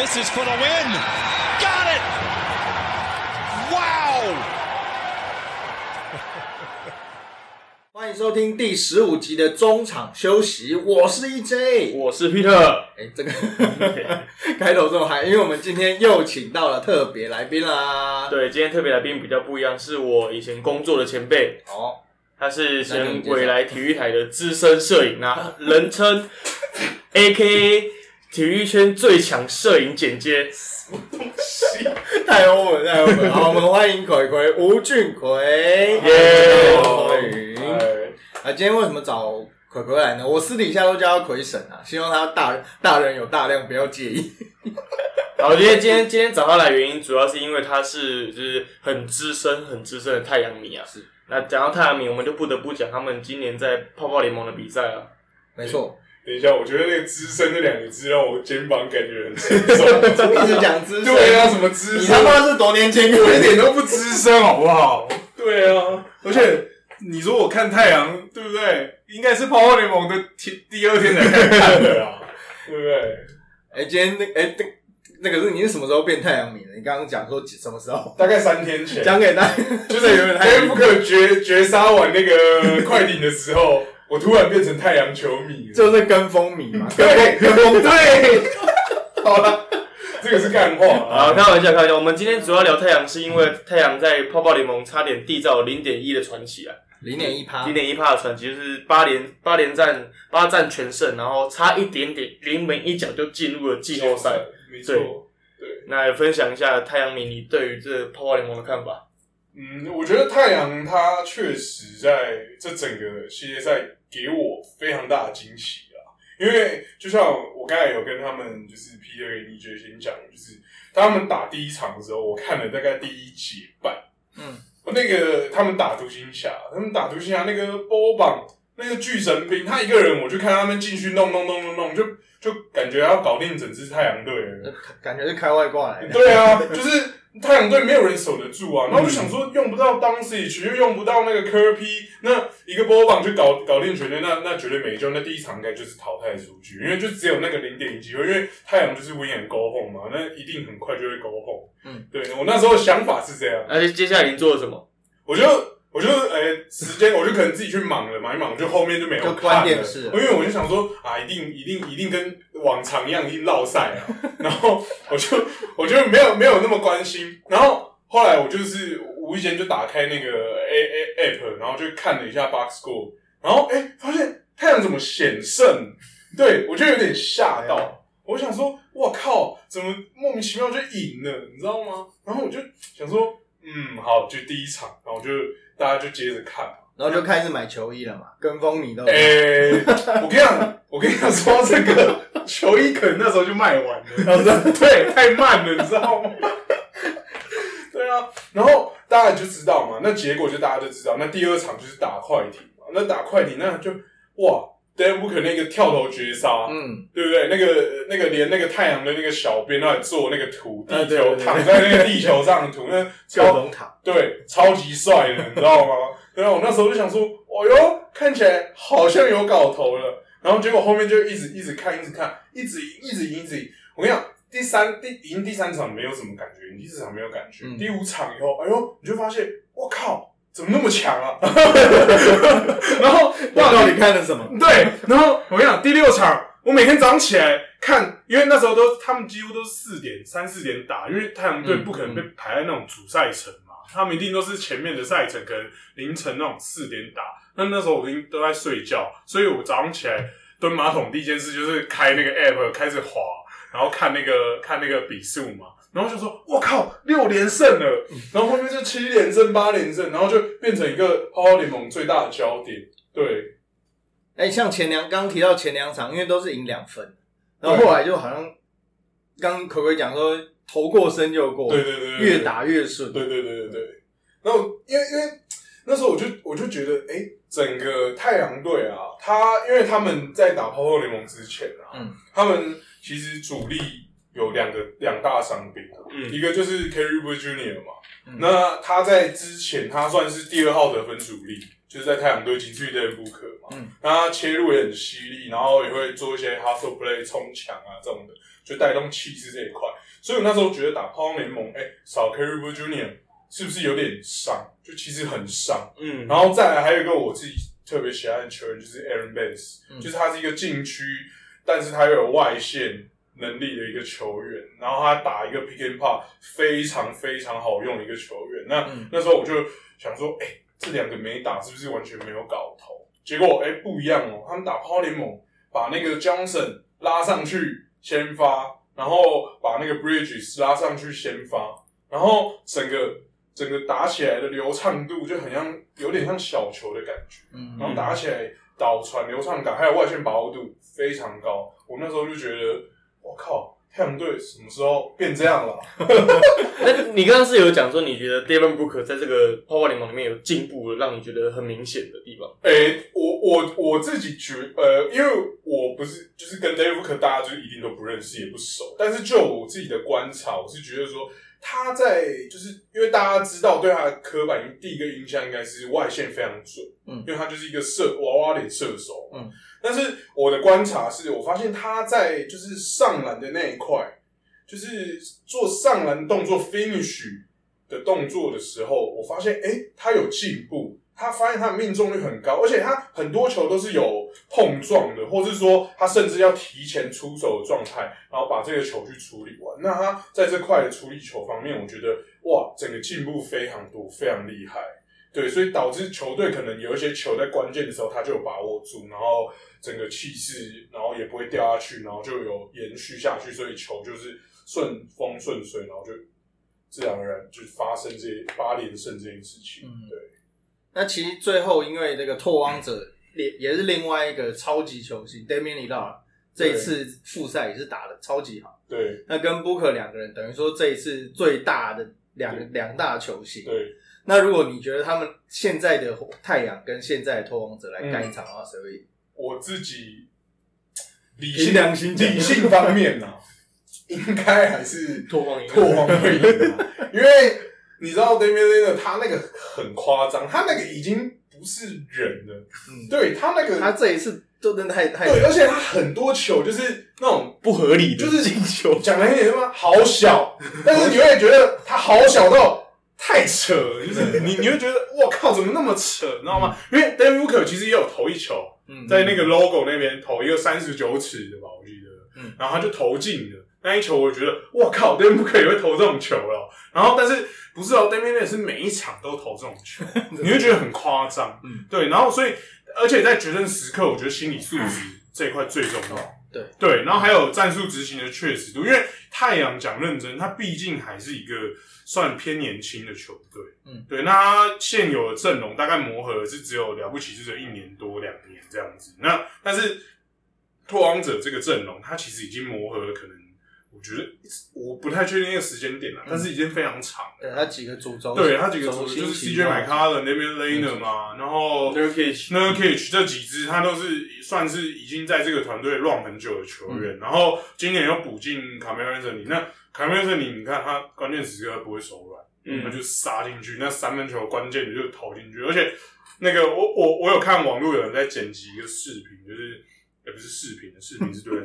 This is for the win. Got it. Wow. 欢迎收听第十五集的中场休息，我是 EJ。我是 Peter，哎、这个 开头这么嗨，因为我们今天又请到了特别来宾啦。，对，今天特别来宾比较不一样，是我以前工作的前辈，哦，他是前未来体育台的资深摄影啊，人称 A.K.A 体育圈最强摄影剪接。太欧文，太欧文。好，我们欢迎葵葵吴俊奎，耶欢迎。啊，今天为什么找葵葵来呢？我私底下都叫他葵神啊，希望他大大人有大量，不要介意。好，今天今天今天找他来原因，主要是因为他是就是很资深很资深的太阳迷啊。是。那讲到太阳迷，我们就不得不讲他们今年在泡泡联盟的比赛啊。没错，等一下，我觉得那个“资深”这两个字让我肩膀感觉很沉重。一直讲资深，对啊，什么资你深？他妈是多年轻？我一点都不资深，好不好？对啊，而且你说我看太阳，对不对？应该是泡泡联盟的第第二天才看的啊，对不对？哎、今天那哎、那那个是你是什么时候变太阳迷的？你刚刚讲说什么时候？大概三天前，讲给大家，就是有点黑不可绝绝杀完那个快艇的时候，我突然变成太阳球迷了。就是跟风迷嘛。对跟风 对，好了，这个是干话好，啊。开玩笑，开玩笑。我们今天主要聊太阳，是因为太阳在泡泡联盟差点缔造零点一的传奇啊，零点一趴零，点一趴的传奇，就是八连八连战八战全胜，然后差一点点临门一脚就进入了季后赛。没错。对那也分享一下太阳迷你对于这泡泡联盟的看法。嗯，我觉得太阳他确实在这整个系列赛给我非常大的惊喜啊，因为就像我刚才有跟他们就是 P 二 D J 先讲，就是他们打第一场的时候，我看了大概第一节半，嗯，那个他们打独行侠，他们打独行侠那个波榜那个巨神兵，他一个人我就看他们进去弄弄弄弄弄，就就感觉要搞定整支太阳队了。感觉是开外挂来的。对啊，就是太阳队没有人守得住啊。然后我就想说，用不到当 C 区，又用不到那个科 P，那一个波棒就搞搞定全队，那那绝对没救。那第一场应该就是淘汰出局，因为就只有那个零点一机会，因为太阳就是 win and go home 嘛，那一定很快就会 go home。嗯，对我那时候想法是这样，而且接下来您做了什么？我就我就诶、时间我就可能自己去忙了，忙一忙就后面就没有看了。因为我就想说啊，一定一定一定跟往常一样一定落赛啊，然后我就我就没有没有那么关心，然后后来我就是无意间就打开那个 A A app，然后就看了一下 box score，然后诶、发现太阳怎么险胜，对我就有点吓到，我想说我靠，怎么莫名其妙就赢了，你知道吗？然后我就想说，嗯，好，就第一场，然后我就大家就接着看嘛。然后就开始买球衣了嘛，跟风你都。诶、我跟你讲，我跟你讲说这个球衣可能那时候就卖完了，对，太慢了，你知道吗？对啊，然后大家就知道嘛，那结果就大家就知道，那第二场就是打快艇嘛，那打快艇那就哇 a n Booker 那个跳投绝杀，嗯，对不对？那个那个连那个太阳的那个小编都在做那个图，地球躺在那个地球上的图，那各超种塔，对，超级帅的，你知道吗？对啊，我那时候就想说，哦哟，看起来好像有搞头了。然后结果后面就一直一直看，一直看，一直赢，一直赢，一直赢。我跟你讲，第三第赢第三场没有什么感觉，赢第四场没有感觉，嗯第五场以后，哎呦，你就发现，我靠，怎么那么强啊？然后我到底看了什么？对，然后我跟你讲，第六场我每天早上起来看，因为那时候都他们几乎都是四点三四点打，因为太阳队嗯不可能被排在那种主赛程嘛，他们一定都是前面的赛程，可能凌晨那种四点打。那那时候我已经都在睡觉，所以我早上起来蹲马桶第一件事就是开那个 app 开始滑，然后看那个看那个比数嘛。然后就说：“我靠，六连胜了！”然后后面就七连胜、八连胜，然后就变成一个泡泡联盟最大的焦点。对，哎、像前两刚提到前两场，因为都是赢两分，然后后来就好像刚可可讲说投过身就过，对对对对对。越打越顺，对对对对对。然后因为因为那时候我就我就觉得，哎、整个太阳队啊，他因为他们在打泡泡联盟之前啊，嗯，他们其实主力有两个两大伤兵，嗯。一个就是 u Junior 嘛，嗯。那他在之前他算是第二号得分主力，就是在太阳队仅次于 Devin Booker 嘛，嗯。那他切入也很犀利，然后也会做一些 hustle play 冲墙啊这种的，就带动气势这一块。所以我那时候觉得打泡联盟，哎、少 u Junior 是不是有点伤？就其实很伤。嗯，然后再来还有一个我自己特别喜欢的球员，就是 Aaron Bass，、嗯。就是他是一个禁区，但是他又有外线能力的一个球员，然后他打一个 pick and pop 非常非常好用的一个球员。那、嗯那时候我就想说，哎、这两个没打是不是完全没有搞头？结果哎、不一样哦，他们打抛联盟，把那个 Johnson 拉上去先发，然后把那个 Bridges 拉上去先发，然后整个整个打起来的流畅度就很像，有点像小球的感觉，嗯然后打起来导传流畅感，还有外线把握度非常高。我那时候就觉得，我靠，太阳队什么时候变这样了？那你刚刚是有讲说，你觉得 Devin Booker 在这个泡泡联盟里面有进步，让你觉得很明显的地方？诶、我我我自己觉呃，因为我不是就是跟 Devin Booker 大家就一定都不认识也不熟，但是就我自己的观察，我是觉得说他在就是因为大家知道对他的刻板印第一个印象应该是外线非常准，嗯。因为他就是一个射娃娃脸射手，嗯，但是我的观察是我发现他在就是上篮的那一块，就是做上篮动作 finish 的动作的时候，我发现诶、他有进步，他发现他的命中率很高，而且他很多球都是有碰撞的，或是说他甚至要提前出手的状态，然后把这个球去处理完。那他在这块的处理球方面，我觉得哇，整个进步非常多，非常厉害。对，所以导致球队可能有一些球在关键的时候他就有把握住，然后整个气势，然后也不会掉下去，然后就有延续下去，所以球就是顺风顺水，然后就自然而然就发生这八连胜这件事情。嗯对，那其实最后因为这个拓荒者也也是另外一个超级球星 Damian l i l l a r 这一次复赛也是打的超级好。对，那跟 Booker 两个人等于说这一次最大的两两大球星。对，那如果你觉得他们现在的太阳跟现在的拓荒者来干一场的话，谁会赢？我自己理性良心理性方面呢、应该还是拓荒赢拓荒会赢啊，因为你知道 Damian l i l a 他那个很夸张，他那个已经不是人了，嗯，对他那个他这一次就真的太太对，而且他很多球就是那种不合理的就是进球，讲难听点他妈好小，但是你会觉得他好小到太扯，就是你你会觉得我靠怎么那么扯，你知道吗？因为 David Booker 其实也有投一球，嗯在那个 logo 那边投一个三十九尺的吧，我记得，嗯。然后他就投进了那一球，我觉得我靠，David Booker 也会投这种球了，然后但是不是哦，David Booker 是每一场都投这种球，你会觉得很夸张，嗯，对，然后所以而且在决胜时刻，我觉得心理素质 这一块最重要。对对，然后还有战术执行的确实度，因为太阳讲认真，他毕竟还是一个算偏年轻的球队，嗯，对，那他现有的阵容大概磨合是只有了不起，是只有一年多两年这样子。那但是拓荒者这个阵容，他其实已经磨合了，可能我觉得我不太确定那个时间点了，但是已经非常长了。对他几个主轴，对他几个主就是型 CJ 麦卡伦那边 Laner 嘛，然后 n u r k i c 那 k h 这几支他都是算是已经在这个团队 run 很久的球员，然后今年又补进卡梅伦森尼，那卡梅伦森尼你看他关键时刻不会手软，嗯。他就杀进去，那三分球关键的就投进去，而且那个我我我有看网络有人在剪辑一个视频，就是也不是视频的，视频是对人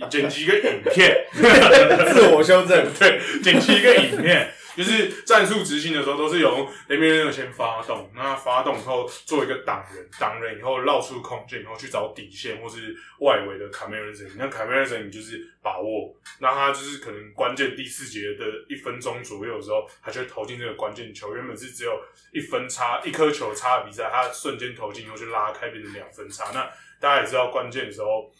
讲剪辑一个影片，自我修正，对，剪辑一个影片，就是战术执行的时候都是由雷米人先发动，那发动以后做一个挡人，挡人以后绕出空间，然后去找底线或是外围的卡梅伦森，那卡梅伦森你就是把握，那他就是可能关键第四节的一分钟左右的时候，他就会投进这个关键球，原本是只有一分差一颗球差的比赛，他瞬间投进以后就拉开变成两分差，那大家也知道关键的时候。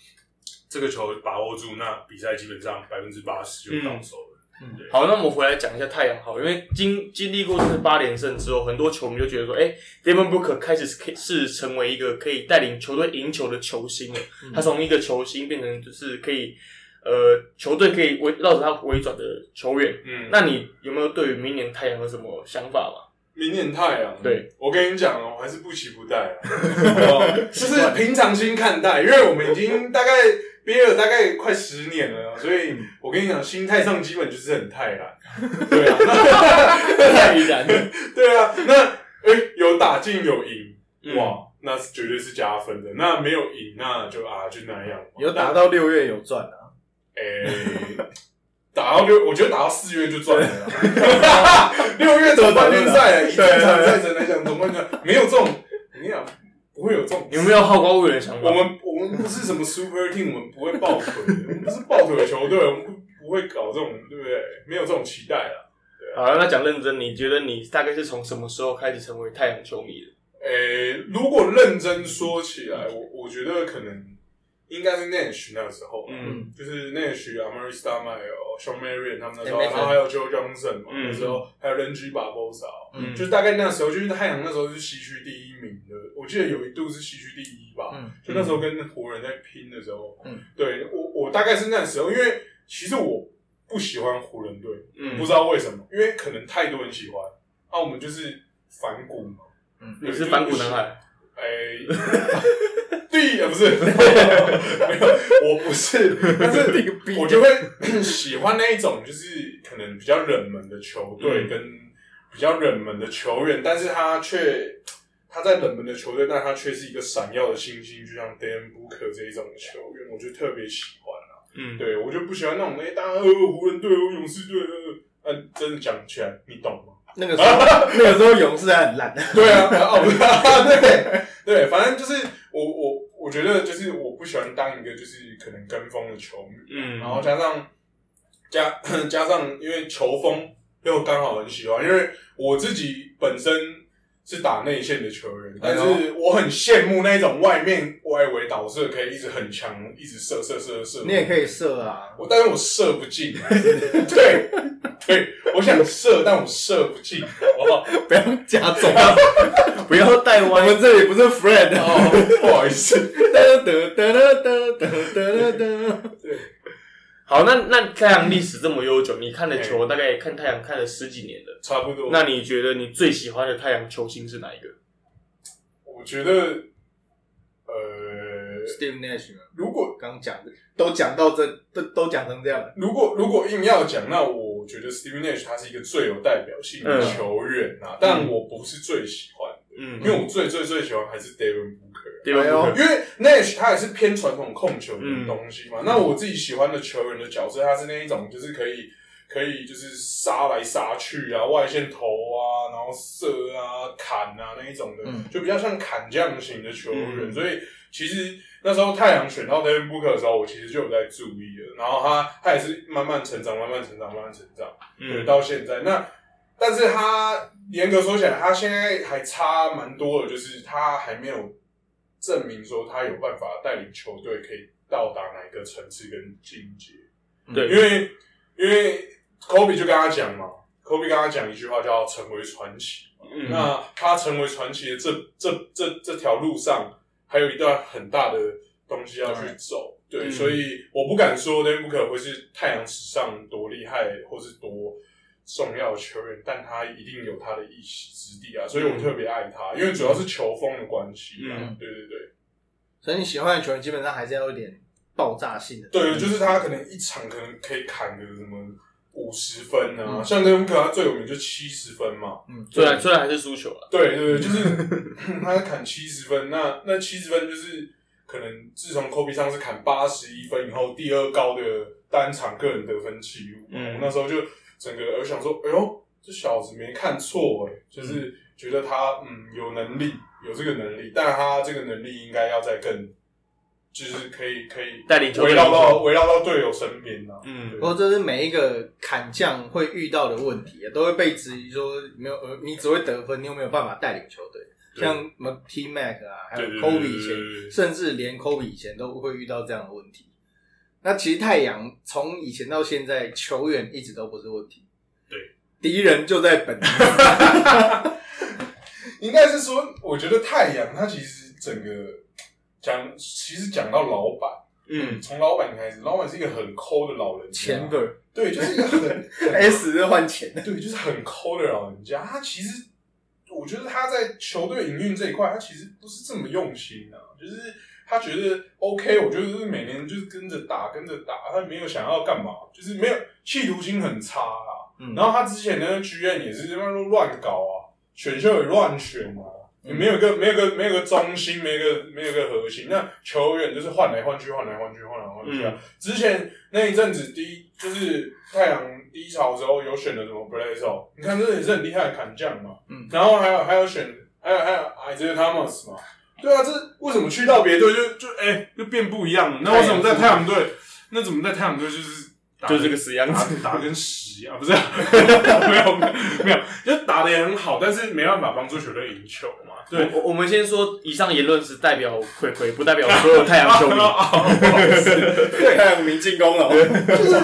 这个球把握住，那比赛基本上百分之八十就到手了。嗯对好，那我们回来讲一下太阳好，因为经经历过这次八连胜之后，很多球迷就觉得说，哎、d a m o n Booker 开始是是成为一个可以带领球队赢球的球星了。他从一个球星变成就是可以，呃，球队可以围绕着他围转的球员。嗯，那你有没有对于明年太阳有什么想法嘛？明年太阳，对。我跟你讲哦，我还是不期不待啊，哦 就是平常心看待，因为我们已经大概憋了大概快十年了，所以我跟你讲，心态上基本就是很泰然，对啊，那泰然，对啊，那哎、有打进有赢，嗯。哇，那是绝对是加分的。那没有赢，那就啊就那样嘛。有打到六月有赚啊，哎、打到六，我觉得打到四月就赚了啦。六月总冠军赛，以正常赛程来讲，总冠军赛没有这种，你讲，不会有这种。有没有好高骛远的想法？我们我们不是什么 super team，我们不会抱腿，我们不是抱腿的球队，我们不不会搞这种，对不对？没有这种期待了。好了，那讲认真，你觉得你大概是从什么时候开始成为太阳球迷的？诶、如果认真说起来，我我觉得可能应该是 Nash 那个时候，嗯。就是 Nash、Amari s t a r m a y Sean Marion 他们那时候然后还有 Joe Johnson 嘛，嗯。那时候还有 Renji Barbosa，嗯。就是大概那时候，就是太阳那时候是西区第一名的，我记得有一度是西区第一吧，嗯。就那时候跟湖人在拼的时候，嗯，对我我大概是那时候，因为其实我不喜欢湖人队，嗯。不知道为什么，因为可能太多人喜欢，那，我们就是反骨嘛。嗯，你是反骨男孩，哎，第呃不是，没有，我不是，但是我就会喜欢那一种，就是可能比较冷门的球队嗯。跟比较冷门的球员，但是他却他在冷门的球队，但他却是一个闪耀的星星，就像 Dan Booker 这一种球员，我就特别喜欢啊。嗯，对我就不喜欢那种哎，大家呃湖人队、呃勇士队，呃，呃真的讲起来，你懂吗？那个时候那个时候勇士还很烂，对啊，哦不是，对对，反正就是我我我觉得就是我不喜欢当一个就是可能跟风的球迷，嗯，然后加上加 加上因为球风又刚好很喜欢，因为我自己本身是打内线的球员但是我很羡慕那种外面外围导射可以一直很强一直射射射射。你也可以射啊。我但是我射不进 对对我想射但我射不进好不好？不要夹重 不要带我们这里不是 friend 哦不好意思。好，那那太阳历史这么悠久，你看的球大概看太阳看了十几年了。差不多。那你觉得你最喜欢的太阳球星是哪一个？我觉得，呃，Steve Nash 啊，如果刚讲的都讲到这，都都讲成这样了。如果如果硬要讲，那我觉得 Steve Nash 他是一个最有代表性的嗯球员啊，但我不是最喜欢的，嗯因为我最最最喜欢还是 Devin Booker。对吧？哎 因为 Nash 他也是偏传统控球的嗯东西嘛，那我自己喜欢的球员的角色，他是那一种就是可以可以就是杀来杀去啊，外线投啊，然后射啊、砍啊那一种的，嗯。就比较像砍将型的球员。嗯。所以其实那时候太阳选到 Devin Booker 的时候，我其实就有在注意了，然后他他也是慢慢成长，慢慢成长，慢慢成长。对，嗯到现在。那，但是他严格说起来，他现在还差蛮多的，就是他还没有证明说他有办法带领球队可以到达哪一个层次跟境界。对，因为因为 Kobe 就跟他讲嘛，Kobe 跟他讲一句话叫“成为传奇”。嗯那他成为传奇的这这这这条路上，还有一段很大的东西要去走。对，嗯所以我不敢说 e 可会是太阳史上多厉害或是多重要的球员，但他一定有他的一席之地啊，所以我特别爱他，因为主要是球风的关系啊。嗯对对对，所以你喜欢的球员基本上还是要有点爆炸性的。对，就是他可能一场可能可以砍个什么五十分啊，嗯像 e v 可他最有名就七十分嘛。嗯，虽然虽然还是输球了，对对对，就是 他砍七十分，那那七十分就是可能自从 Kobe 上次砍八十一分以后，第二高的单场个人得分记录。嗯我那时候就整个我想说，哎呦，这小子没看错哎，就是觉得他嗯有能力，有这个能力，但他这个能力应该要再更，就是可以可以带领球队围绕到围绕到队友身边啊。嗯对不过这是每一个砍将会遇到的问题，啊都会被质疑说没有呃，你只会得分，你有没有办法带领球队？像什么 T Mac 啊，还有 Kobe 以前，对甚至连 Kobe 以前都会遇到这样的问题。那其实太阳从以前到现在，球员一直都不是问题。对，敌人就在本地。应该是说，我觉得太阳他其实整个讲，其实讲到老板。嗯从老板开始，老板是一个很抠的老人家，钱本对，就是一个很 很 S 是换钱的，对，就是很抠的老人家。他其实我觉得他在球队营运这一块，他其实不是这么用心啊，就是他觉得 OK，我觉得就是每年就是跟着打，跟着打，他没有想要干嘛，就是没有企图心很差啦。嗯然后他之前的 GM 也是他妈都乱搞啊，选秀也乱选啊，也没有一个没有一个没有一个中心，没有一个没有一个核心。那球员就是换来换去，换来换去，换来换去啊。之前那一阵子第一就是太阳低潮的时候，有选的什么 b l a z o 你看这也是很厉害的砍将嘛。嗯然后还有还有选还有还有 Isaiah Thomas 嘛。对啊，这为什么去到别队就就哎、就变不一样了？那为什么在太阳队？那怎么在太阳队就是打就这个死样子。打打跟屎一样，不是？没有没有没有，就打的也很好，但是没办法帮助球队赢球嘛。对，我我们先说，以上言论是代表葵葵，不代表所有太阳球迷。对，太阳迷进攻了。就是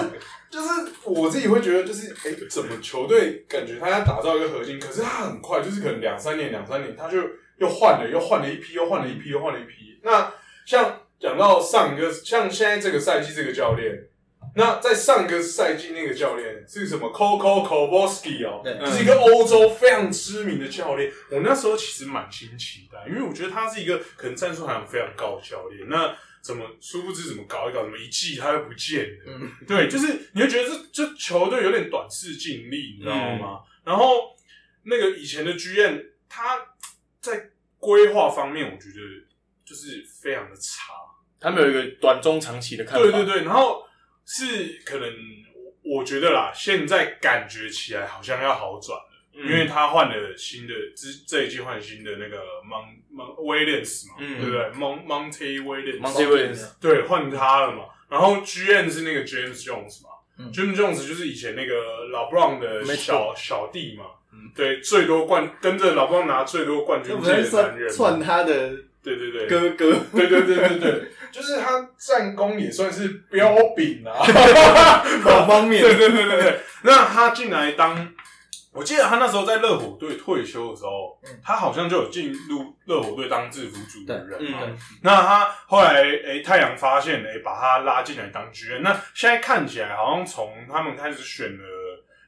就是我自己会觉得，就是哎、诶怎么球队感觉他要打造一个核心，可是他很快，就是可能两三年两三年他就又换了，又换了一批，又换了一批，又换了一批。那像讲到上一个，像现在这个赛季这个教练。那在上个赛季那个教练是什么？Coco Kowalski 哦，对就是一个欧洲非常知名的教练。我那时候其实蛮新奇的，因为我觉得他是一个可能战术含量非常高的教练。那怎么殊不知怎么搞一搞，怎么一季他又不见了？嗯对，就是你会觉得这这球队有点短视尽力，你知道吗？然后那个以前的剧院，他在规划方面，我觉得就是非常的差。他们有一个短中长期的看法。对对对，然后是可能我我觉得啦，现在感觉起来好像要好转了，嗯，因为他换了新的，这这一季换新的那个 Mon Mon Williams 嘛，嗯对不对？Mon Monte Williams，Monte Williams 对，换他了嘛。然后 GM 是那个 James Jones 嘛、嗯 j a m e s Jones 就是以前那个老 Brown 的小小弟嘛，嗯对，最多冠跟着老 Brown 拿最多冠军的男人，算算他的对对对，哥哥，对对对对对，就是他战功也算是彪炳啊，某方面。对对对对对。那他进来当，我记得他那时候在热火队退休的时候，嗯。他好像就有进入热火队当制服组的人嘛。嗯，那他后来诶、太阳发现诶、把他拉进来当剧院。那现在看起来好像从他们开始选了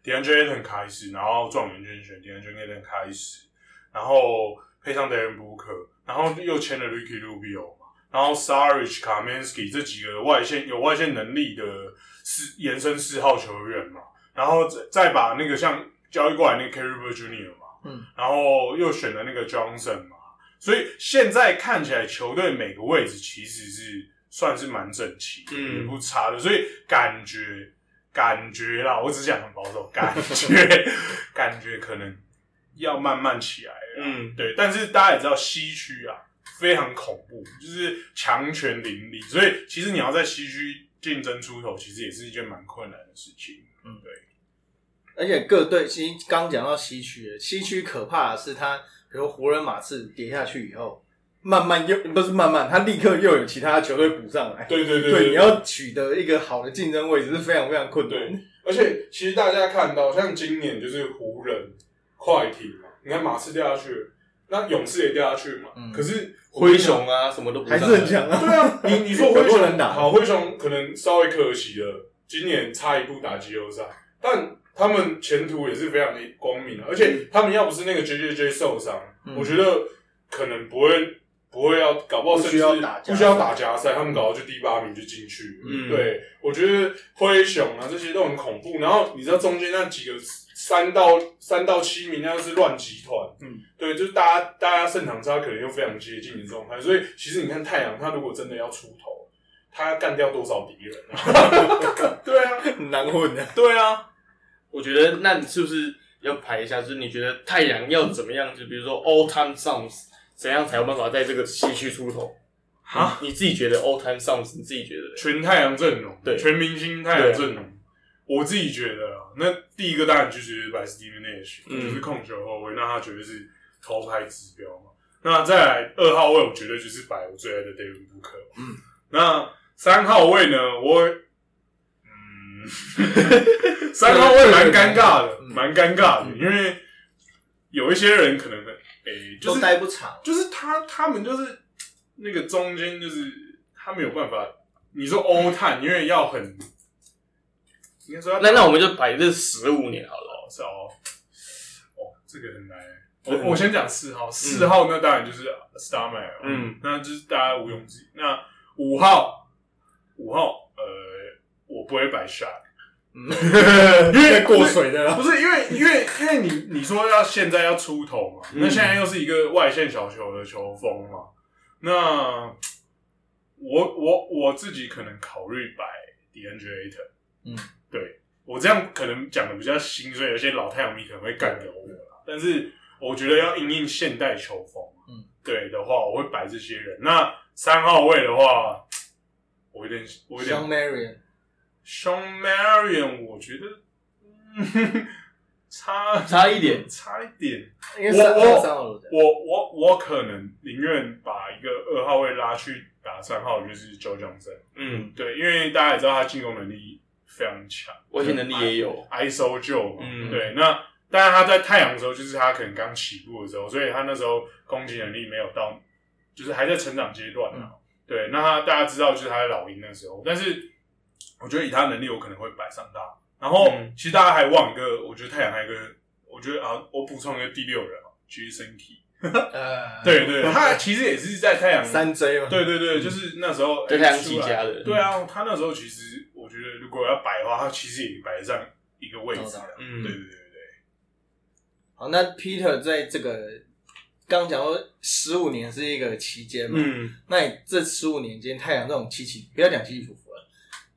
DeAndre Ayton 开始，然后状元圈选 DeAndre Ayton 开始，然后配上 Devin Booker，然后又签了 Ricky Rubio 嘛，然后 Sarich、Kaminsky 这几个外线有外线能力的四延伸四号球员嘛，然后再再把那个像交易过来那个 b Junior 嘛，嗯，然后又选了那个 Johnson 嘛，所以现在看起来球队每个位置其实是算是蛮整齐的，嗯。也不差的，所以感觉感觉啦，我只讲很保守，感觉感觉可能要慢慢起来了，嗯，对，但是大家也知道西区啊非常恐怖，就是强权林立，所以其实你要在西区竞争出头，其实也是一件蛮困难的事情。嗯。对，而且各队其实刚讲到西区，西区可怕的是他，比如湖人、马刺跌下去以后，慢慢又不是慢慢，他立刻又有其他球队补上来。对对对对，你要取得一个好的竞争位置是非常非常困难对。而且其实大家看到，像今年就是湖人、快艇嘛，你看马刺掉下去了，那勇士也掉下去嘛，嗯可是灰熊啊，什么都不还是很强啊。对啊，你你说灰熊能打好，灰熊可能稍微可惜了，今年差一步打季后赛，但他们前途也是非常的光明的，而且他们要不是那个 J J J 受伤，嗯我觉得可能不会不会要搞不好不甚至需要打加赛不需要打加赛，他们搞到就第八名就进去。嗯对，我觉得灰熊啊这些都很恐怖，然后你知道中间那几个三到三到七名那是乱集团，嗯，对，就是大家大家胜场差可能又非常接近的状态，所以其实你看太阳，他如果真的要出头，他要干掉多少敌人啊？对啊，很难混的。对啊，我觉得，那你是不是要排一下？就是你觉得太阳要怎么样？就比如说 All Time Songs，怎样才有办法在这个西区出头？啊，你自己觉得 All Time Songs，你自己觉得？全太阳阵容，对全明星太阳阵容。我自己觉得啊，那第一个当然就是摆 Steven Nash，、嗯就是控球后卫，那他绝对是头牌指标嘛。那再来二号位，我绝对就是摆我最爱的 David Booker。嗯，那三号位呢，我嗯，三号位蛮尴尬的，嗯蛮尴尬的，嗯因为有一些人可能诶、就都是待不长。就是他他们就是那个中间就是他没有办法，你说欧碳，因为要很，应该说要那那我们就摆这十五年好了。哦是哦，哦这个很难，我我先讲四号，四号那当然就是 Starman，嗯，那就是大家毋庸置疑。那五号，五号，呃，我不会摆 shot，因为过水的啦不。是因为因为因为你你说要现在要出头嘛，嗯。那现在又是一个外线小球的球风嘛，那我我我自己可能考虑摆 DeAndre Ayton，嗯，对我这样可能讲的比较心碎，有些老太阳迷可能会干掉我啦，但是我觉得要应应现代球风，嗯，对的话，我会摆这些人。那三号位的话，我有点我有点 Sean Marion，Sean Marion，我觉得、嗯、差差一点差一点。因为我号三号都在。我我我可能宁愿把一个二号位拉去打三号，就是 Joe Johnson。嗯，对，因为大家也知道他进攻能力非常强，外线能力也有，ISO。嗯对，那但是他在太阳的时候，就是他可能刚起步的时候，所以他那时候攻击能力没有到，就是还在成长阶段啊。对，那他大家知道就是他在老鹰那时候，但是我觉得以他能力，我可能会摆上他。然后、嗯其实大家还忘一个，我觉得太阳还有一个，我觉得啊，我补充一个第六人啊 Jason Key。呃，对对，他 其实也是在太阳。三 J 嘛。对对对，就是那时候在太阳起家的对啊，他那时候其实我觉得，如果要摆的话，他其实也摆得上一个位置啊。嗯对对对对好，那 Peter 在这个刚讲说十五年是一个期间嘛，嗯，那你这十五年间，太阳这种起起，不要讲起起伏伏了，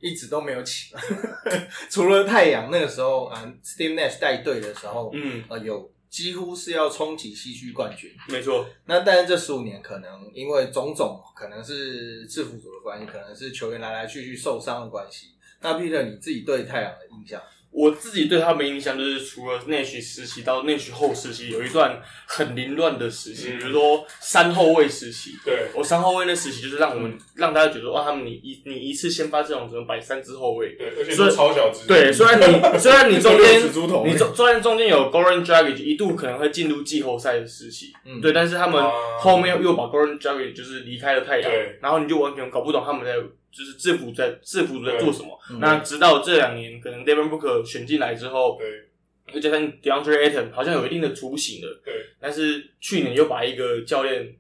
一直都没有起嘛。除了太阳那个时候啊、s t e v e Nash 带队的时候，嗯，呃，有几乎是要冲击西区冠军。没错，那但是这十五年可能因为种种，可能是制服组的关系，可能是球员来来去去受伤的关系。那 Peter 你自己对太阳的印象？我自己对他们印象就是，除了内许时期到内许后时期，有一段很凌乱的时期，嗯。比如说三后卫时期。对。我三后卫那时期就是让我们、让大家觉得哇，他们你一你一次先发这种只能摆三支后卫。对，而且超小只。对，虽然你 虽然你中间你中虽然中间有 Goran Dragic 一度可能会进入季后赛的时期，嗯。对，但是他们啊。后面又把 Goran Dragic 就是离开了太阳对，然后你就完全搞不懂他们在就是制服在制服组在做什么。嗯那直到这两年，可能 Devin Booker 选进来之后，对又加上 DeAndre Ayton 好像有一定的雏形了，对但是去年又把一个教练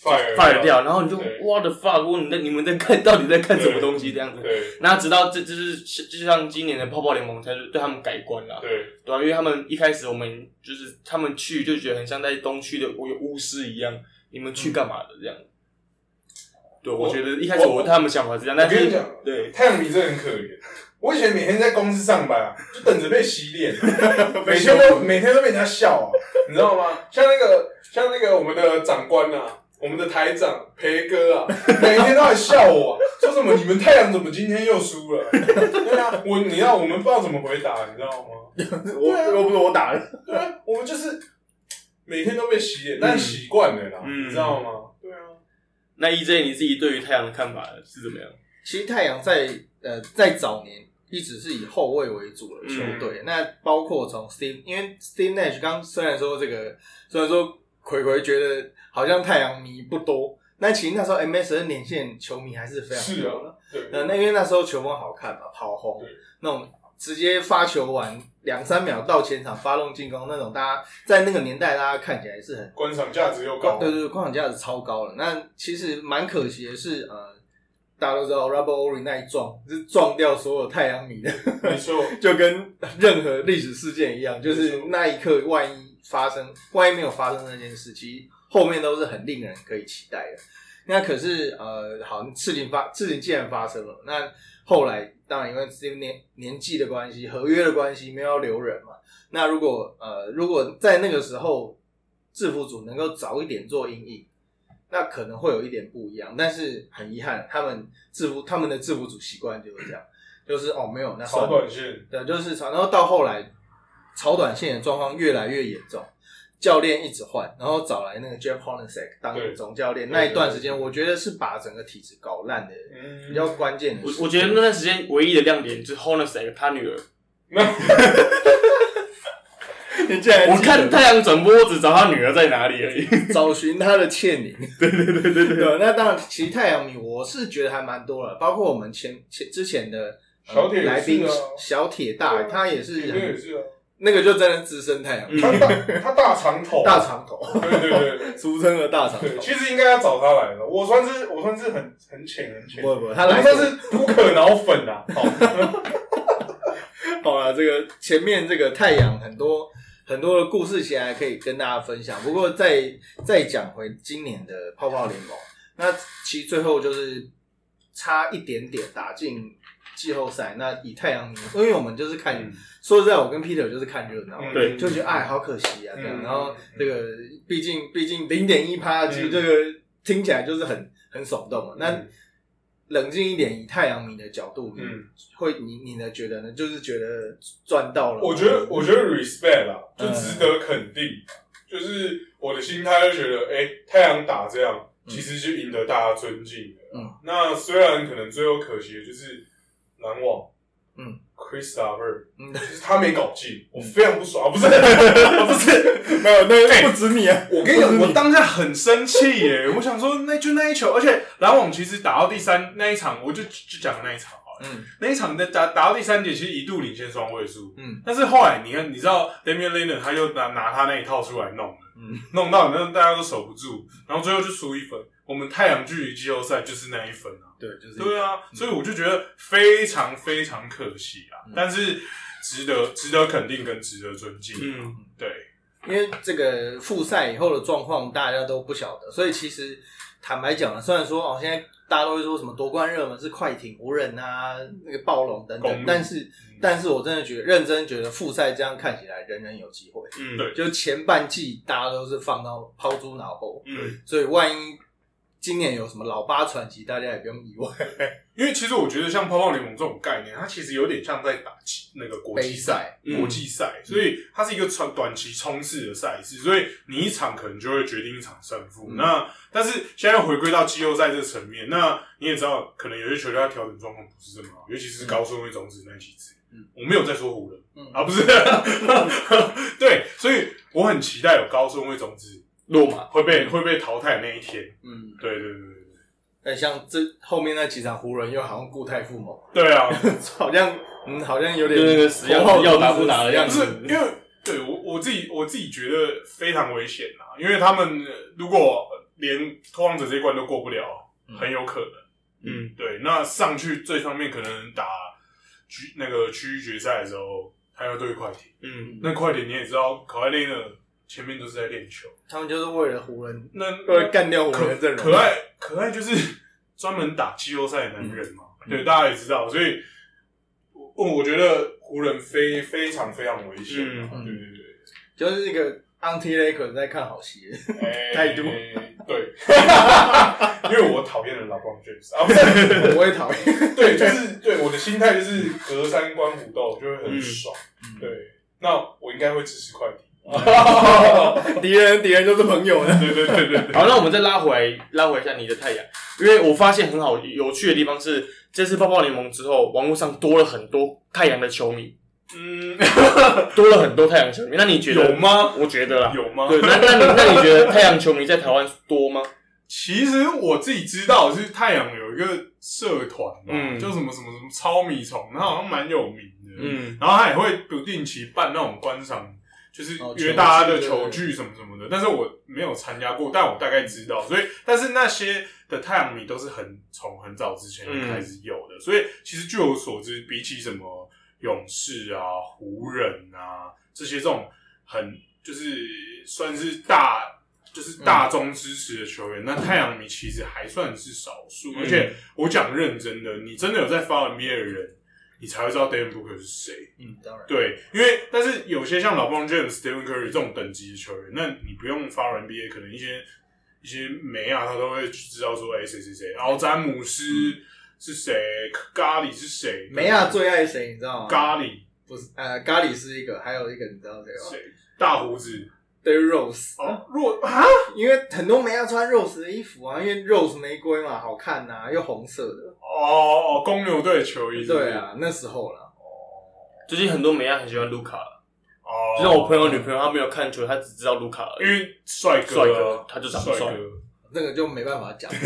fire fire 掉，然后你就对 What the fuck，我你在你们在看 到底在看什么东西这样子？对那直到这就是就像今年的泡泡联盟才是对他们改观了，对对啊，因为他们一开始我们就是他们去就觉得很像在东区的有巫师一样，你们去干嘛的这样？对，我我觉得一开始我他们想法是这样，但是我跟你讲对，太阳迷真的很可怜。我以前每天在公司上班啊，就等着被洗脸，每天都每天都被人家笑啊，你知道吗？像那个像那个我们的长官啊，我们的台长培哥啊，每天都在笑我、啊，说什么你们太阳怎么今天又输了？对啊，我你知道我们不知道怎么回答，你知道吗？我又不是我打的，对啊，我们就是每天都被洗脸，但习惯了啦，嗯你知道吗？那 EJ 你自己对于太阳的看法是怎么样？其实太阳在呃在早年一直是以后卫为主的球队，那包括从 Steve，因为 Steve Nash 刚虽然说这个，虽然说葵葵觉得好像太阳迷不多，那其实那时候 MSN 连线球迷还是非常多的。对，呃，那因为那时候球风好看嘛，跑轰对那种直接发球完两三秒到前场发动进攻那种，大家在那个年代大家看起来是很观赏价值又高，对对对，观赏价值超高了。那其实蛮可惜的是，呃，大家都知道 Rubber Ori 那一撞是撞掉所有太阳迷的，没错，就跟任何历史事件一样，就是那一刻万一发生，万一没有发生那件事，其实后面都是很令人可以期待的。那可是呃，好事情发事情既然发生了，那后来当然因为 Steve 年年纪的关系、合约的关系，没有要留人嘛。那如果呃，如果在那个时候制服组能够早一点做阴影，那可能会有一点不一样。但是很遗憾，他们制服他们的制服组习惯就是这样，就是哦没有那算炒短线，对，就是炒，然后到后来炒短线的状况越来越严重，教练一直换，然后找来那个 Jeff Hornacek 当对总教练，那一段时间，我觉得是把整个体制搞烂的嗯比较关键的。我我觉得那段时间唯一的亮点就是 Hornacek 他女儿，你竟然我看太阳转播只找他女儿在哪里而已。找寻他的倩影。对对对对对对。那当然，其实太阳迷我是觉得还蛮多了，包括我们前前之前的、呃小铁啊来宾小铁大，他也是铁哥也是啊，那个就真的资深太阳，嗯他大他大长头，大长头，对对对对 俗称的大长对，头。其实应该要找他来的。我算是我算是很很浅很浅，不不，他我来算是不可脑粉啊。好，好了，这个前面这个太阳很多很多的故事，其实还可以跟大家分享。不过再再讲回今年的泡泡联盟，那其实最后就是差一点点打进季后赛。那以太阳迷，因为我们就是看，嗯说实在，我跟 Peter 就是看热闹，嗯对就觉得哎，好可惜啊，这样。嗯然后这个毕竟毕竟零点一趴，其实这个听起来就是很很耸动啊。那嗯冷静一点，以太阳迷的角度，嗯嗯，会你你呢觉得呢？就是觉得赚到了。我觉得我觉得 respect 啦，就嗯值得肯定。就是我的心态就觉得，哎、太阳打这样，嗯其实就赢得大家尊敬的。嗯，那虽然可能最后可惜的就是篮网，嗯，Chris d a v e r 嗯。就是他没搞进，我非常不爽。啊不是，不是，没有，那哎。不止你啊！我跟你讲，我当下很生气耶！我想说，那就那一球，而且篮网其实打到第三那一场，我就就讲那一场啊。嗯。那一场的打打到第三节，其实一度领先双位数，嗯。但是后来你看，你知道 Damian l i l l a r 他又拿拿他那一套出来弄。了，嗯。弄到那大家都守不住，然后最后就输一分。我们太阳距离季后赛就是那一分啊，对，就是对啊，所以我就觉得非常非常可惜啊，嗯。但是值得值得肯定跟值得尊敬。嗯，对，因为这个复赛以后的状况大家都不晓得，所以其实坦白讲了，虽然说哦，现在大家都会说什么夺冠热门是快艇、湖人啊，那个暴龙等等，但是但是我真的觉得认真觉得复赛这样看起来人人有机会，嗯，对就前半季大家都是放到抛诸脑后，嗯，所以万一今年有什么老八传奇，大家也不用意外。因为其实我觉得像泡泡联盟这种概念，它其实有点像在打那个国际赛、国际赛，所以它是一个短短期冲刺的赛事，所以你一场可能就会决定一场胜负。嗯。那但是现在回归到季后赛这个层面，那你也知道，可能有些球队它调整状况不是这么好，尤其是高顺位种子那几支。嗯。我没有在说湖人、嗯。啊，不是，对，所以我很期待有高顺位种子落马，会被会被淘汰那一天。嗯，对对对对。那像这后面那几场湖人又好像固态复萌，对，啊，好像嗯，好像有点就那个死要要打不打的样不子是因为对我我自己我自己觉得非常危险啊，因为他们呃如果连拓荒者这一关都过不了，嗯。很有可能。嗯，对，那上去最上面可能打区那个区域决赛的时候，还要对快艇。嗯，那快艇你也知道，考莱内呢前面都是在练球，他们就是为了湖人，那 为了干掉湖人的阵容。可爱可爱就是专门打季后赛的男人嘛，嗯。对，大家也知道，所以我我觉得湖人非非常非常危险嘛，嗯。对对对。就是一个 anti Laker 在看好戏，哎态度。对，因为我讨厌了老光 James 啊，不是，我也讨厌。对，就是对我的心态就是隔山观虎斗，就会很爽。嗯。对，那我应该会支持快艇。敌人敌人都是朋友的。对对对对对，好，那我们再拉回来，拉回一下你的太阳，因为我发现很好有趣的地方是，这次泡泡联盟之后，网络上多了很多太阳的球迷，嗯，多了很多太阳球迷。那你觉得有吗？我觉得啦，有吗？对，那那你那你觉得太阳球迷在台湾多吗？其实我自己知道，就是太阳有一个社团嘛，嗯叫什么什么什么超米虫，它好像蛮有名的。嗯然后他也会不定期办那种观赏，就是哦约大家的球球具具什么什么的。但是我没有参加过，但我大概知道。所以，但是那些的太阳迷都是很从很早之前就开始有的。所以，其实据我所知，比起什么勇士啊、湖人啊这些这种很就是算是大。就是大众支持的球员，那太阳迷其实还算是少数，嗯而且我讲认真的，你真的有在发 NBA 的人，你才会知道 Devin Booker 是谁。嗯，当然。对，因为但是有些像老 b r o n James、Stephen Curry 这种等级的球员，那你不用发 NBA，可能一些一些美啊，他都会知道说，哎、谁谁谁，然后詹姆斯是谁，咖喱是谁，梅亚最爱谁？你知道吗？咖喱不是，呃，咖喱是一个，还有一个你知道谁吗谁，大胡子？Derrick Rose。哦，若啊，因为很多梅亚穿 Rose 的衣服啊，因为 Rose 玫瑰嘛，好看呐、又红色的。哦哦，公牛队的球衣，是是对，啊，那时候啦。最近很多美亚很喜欢卢卡，哦，就像我朋友女朋友，她没有看球，她只知道卢卡。因为帅哥啊，帅哥他就长得帅帅哥，那个就没办法讲，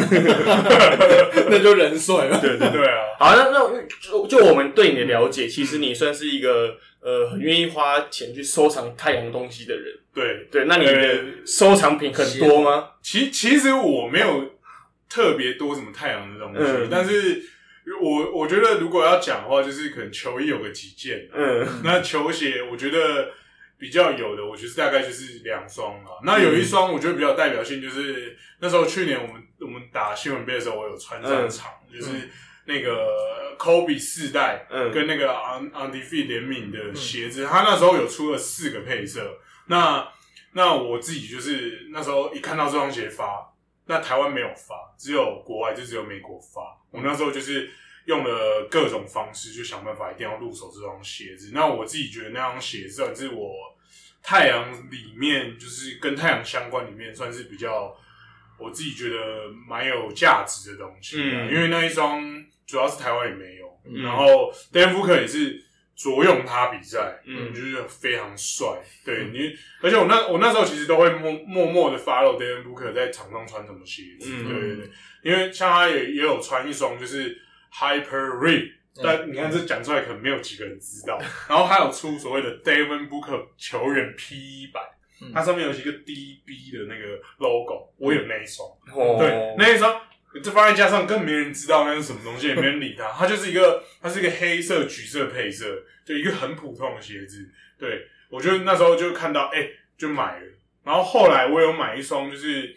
那就人帅了。对对对啊，好，那那就就我们对你的了解，其实你算是一个呃很愿意花钱去收藏太阳东西的人。对，对，那你呃的收藏品很多吗？其其实我没有特别多什么太阳的东西，嗯但是我我觉得如果要讲的话，就是可能球衣有个几件，嗯那球鞋我觉得比较有的，我觉得大概就是两双啊。那有一双我觉得比较代表性，就是那时候去年我们我们打新闻杯的时候，我有穿上场，就是那个 Kobe 四代嗯跟那个 On On d e f e 联名的鞋子，他那时候有出了四个配色。那那我自己就是那时候一看到这双鞋发，那台湾没有发，只有国外就只有美国发。我那时候就是用了各种方式，就想办法一定要入手这双鞋子。那我自己觉得那双鞋算是我太阳里面，就是跟太阳相关里面，算是比较我自己觉得蛮有价值的东西、啊。嗯因为那一双主要是台湾也没有，嗯。然后 Dan Booker 也是着用他比赛，嗯。嗯，就是非常帅。对你，而且我那我那时候其实都会默默默的 follow Dan Booker 在场上穿什么鞋子，嗯。对对对，因为像他也也有穿一双就是 Hyper Rig。但你看这讲出来可能没有几个人知道，然后还有出所谓的 Devin Booker 球员 P 一百嗯，它上面有一个 DB 的那个 logo，我有那一双，哦。对，那一双这放在加上更没人知道那是什么东西，也没人理它。它就是一个，它是一个黑色橘色配色，就一个很普通的鞋子。对我就那时候就看到，哎、就买了。然后后来我有买一双，就是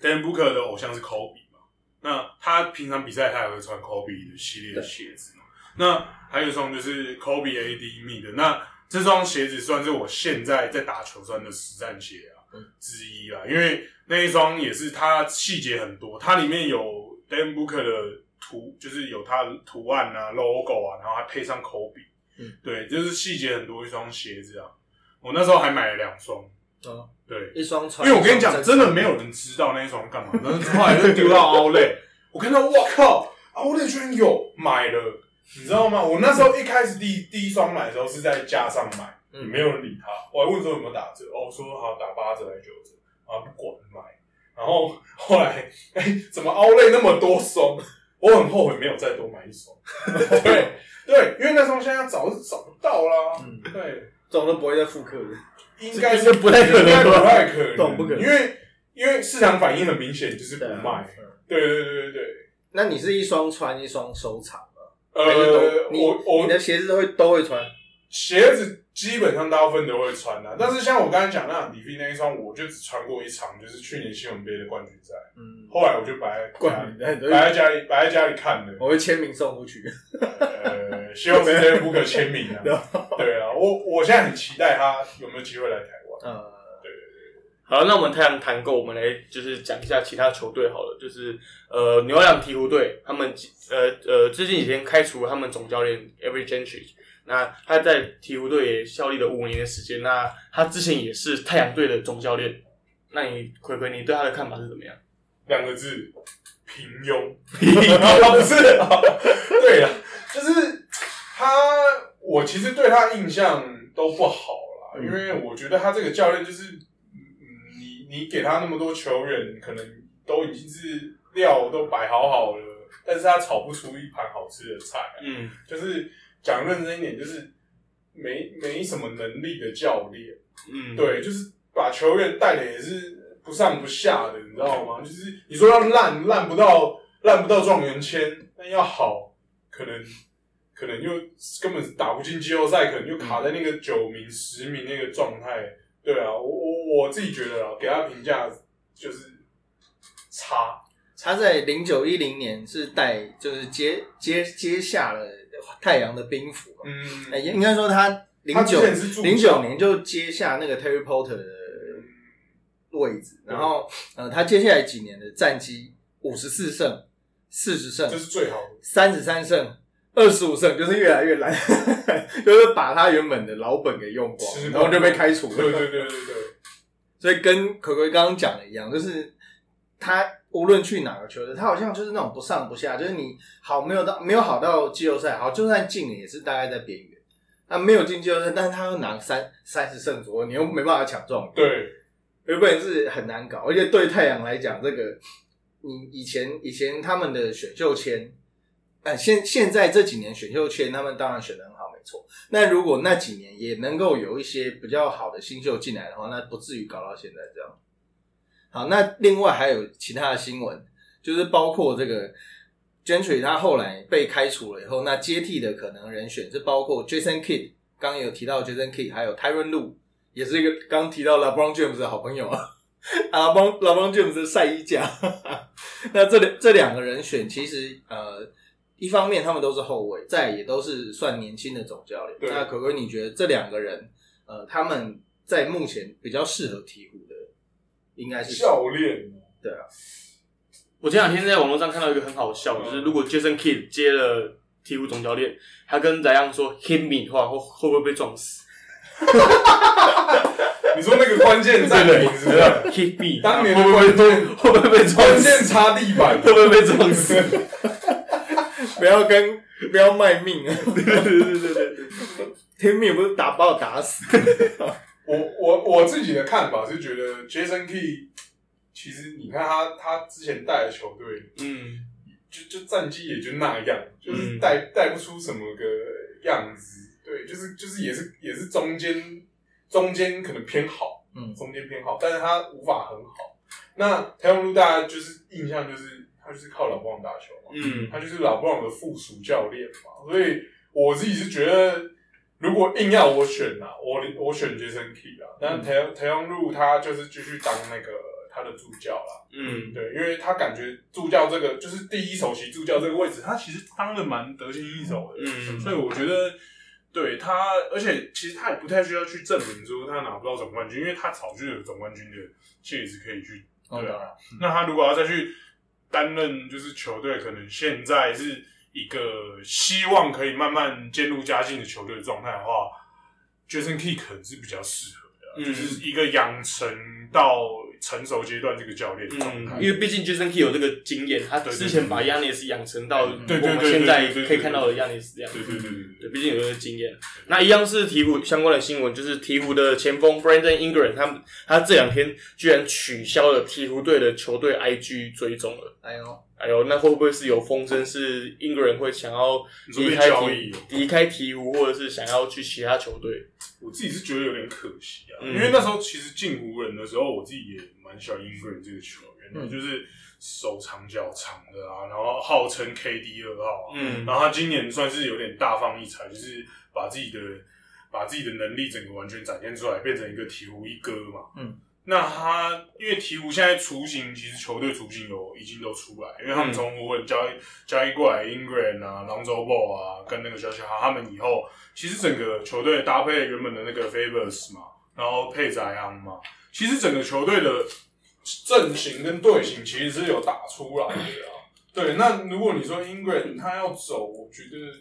Dan Booker 的偶像是 Kobe 嘛，那他平常比赛他也会穿 Kobe 的系列的鞋子嘛。那还有一双就是 Kobe AD Me 的，那这双鞋子算是我现在在打球穿的实战鞋啊、之一啦，因为那一双也是它细节很多，它里面有 Dan Booker 的图，就是有它的图案啊、logo 啊，然后还配上 Kobe，嗯，对，就是细节很多一双鞋子啊。我那时候还买了两双，哦。对，一双穿，因为我跟你讲，真的没有人知道那一双干嘛，然后后来就丢到 奥莱，我看到我靠，奥莱居然有买了，你知道吗？我那时候一开始第第一双买的时候是在架上买，也嗯没有人理他，我还问说有没有打折，哦，说好打八折还是九折，啊不管买，然后后来哎、怎么奥类那么多双？我很后悔没有再多买一双，对对，因为那双现在早就找不到啦，嗯对。这种都不会再复刻的。应该是不太可能不太可能，不可能因为因为市场反应很明显，就是不对啊卖。嗯对对对对对，那你是一双穿一双收藏吗？呃我我你的鞋子都会都会穿，鞋子基本上大部分都会穿的，但是像我刚才讲那李飞那一双，我就只穿过一场，就是去年新闻杯的冠军赛，嗯，后来我就摆冠军的，摆在家里，摆在家里看的。我会签名送出去。呃，希望是 d a v 可签名啊。对啊，我我现在很期待他有没有机会来台湾。呃，好，那我们太阳谈够，我们来就是讲一下其他球队好了，就是呃牛羊鹈鹕队，他们呃呃最近几天开除了他们总教练 Every Gentry，那他在鹈鹕队也效力了五年的时间，那他之前也是太阳队的总教练，那你奎奎你对他的看法是怎么样？两个字，平庸。不是，对了，就是他，我其实对他印象都不好啦，因为我觉得他这个教练就是，嗯，你你给他那么多球员，可能都已经是料都摆好好了，但是他炒不出一盘好吃的菜啊、嗯。就是讲认真一点，就是没没什么能力的教练。嗯，对，就是把球员带的也是不上不下的，你知道吗？就是你说要烂烂不到烂不到状元签，但要好，可能可能又根本打不进季后赛，可能就卡在那个九名、十名那个状态。对啊，我我我自己觉得啊，给他评价就是差。他在零九一零年是带就是接接接下了太阳的兵符嘛，嗯，哎应该说他零九零九年就接下那个 Terry Porter 的位置，然后呃，他接下来几年的战绩五十四胜、四十胜这、是最好的。三十三胜、二十五胜，就是越来越烂，就是把他原本的老本给用光，然后就被开除了。对对对对对，所以跟可可刚刚讲的一样，就是他无论去哪个球队，他好像就是那种不上不下，就是你好没有到没有好到季后赛，好就算进了也是大概在边缘。他没有进季后赛，但是他又拿三三十胜左右，你又没办法抢中，对，原本是很难搞。而且对太阳来讲，这个你以前以前他们的选秀签，呃，现现在这几年选秀签他们当然选的很好，没错。那如果那几年也能够有一些比较好的新秀进来的话，那不至于搞到现在这样。好，那另外还有其他的新闻，就是包括这个 Gentry 他后来被开除了以后，那接替的可能人选是包括 Jason Kidd，刚刚有提到 Jason Kidd，还有 Tyron Lu，也是一个刚提到 LeBron James 的好朋友啊。啊，帮 LeBron James 的晒衣架。那这两这两个人选，其实呃，一方面他们都是后卫，再也都是算年轻的总教练。那可可，你觉得这两个人，呃，他们在目前比较适合鹈鹕的，应该是教练对啊，我前两天在网络上看到一个很好笑，就是如果 Jason Kidd 接了鹈鹕总教练，他跟翟样说 hit me 的话，会会不会被撞死？你说那个关键站的名字 是吧 hit me，当年的会不会关键会不会被撞关键死？擦地板，会不会被撞死？不要跟不要卖命啊！对对对对对，天命不是打把我打死，我我我自己的看法是觉得 Jason Key，其实你看他他之前带的球队，嗯就就战绩也就那样，就是嗯带带不出什么个样子。对，就是就是也是也是中间中间可能偏好，嗯中间偏好，但是他无法很好。那台湾路大家就是印象就是他就是靠老布朗打球嘛，嗯他就是老布朗的附属教练嘛，所以我自己是觉得，如果硬要我选啊，我我选 Jason Key 啊，但台台阳路他就是继续当那个他的助教啦，嗯。对，因为他感觉助教这个就是第一首席助教这个位置，他其实当的蛮得心应手的，嗯。所以我觉得。对他，而且其实他也不太需要去证明说他拿不到总冠军，因为他早就有总冠军的戒指可以去对啊。那他如果要再去担任，就是球队可能现在是一个希望可以慢慢渐入佳境的球队的状态的话，Jason Key 可能是比较适合的啊、嗯。就是一个养成到成熟阶段这个教练的状态。嗯，因为毕竟 Jason Key 有这个经验，他之前把亚尼斯养成到我们现在可以看到的亚尼斯这样。对对对对对，毕竟有这个经验。那一样是鹈鹕相关的新闻，就是鹈鹕的前锋 Brandon Ingram，他们他这两天居然取消了鹈鹕队的球队 IG 追踪了。哎呦，哎呦，那会不会是有风声是 Ingram 会想要离开离开鹈鹕，或者是想要去其他球队？我自己是觉得有点可惜啊，嗯因为那时候其实进湖人的时候，我自己也蛮喜欢英格兰这个球员就是手长脚长的啊，然后号称 KD 二号啊，嗯。然后他今年算是有点大放异彩，就是把自己的把自己的能力整个完全展现出来，变成一个鹈鹕一哥嘛。嗯，那他因为鹈鹕现在雏形，其实球队雏形有已经都出来，因为他们嗯从湖人交易交易过来 Ingram 啊、朗佐 Ball 啊，跟那个小小哈他们以后，其实整个球队搭配原本的那个 Favors 嘛，然后配宰昂嘛，其实整个球队的阵型跟队形其实是有打出来的啊。对，那如果你说 Ingram 他要走，我觉得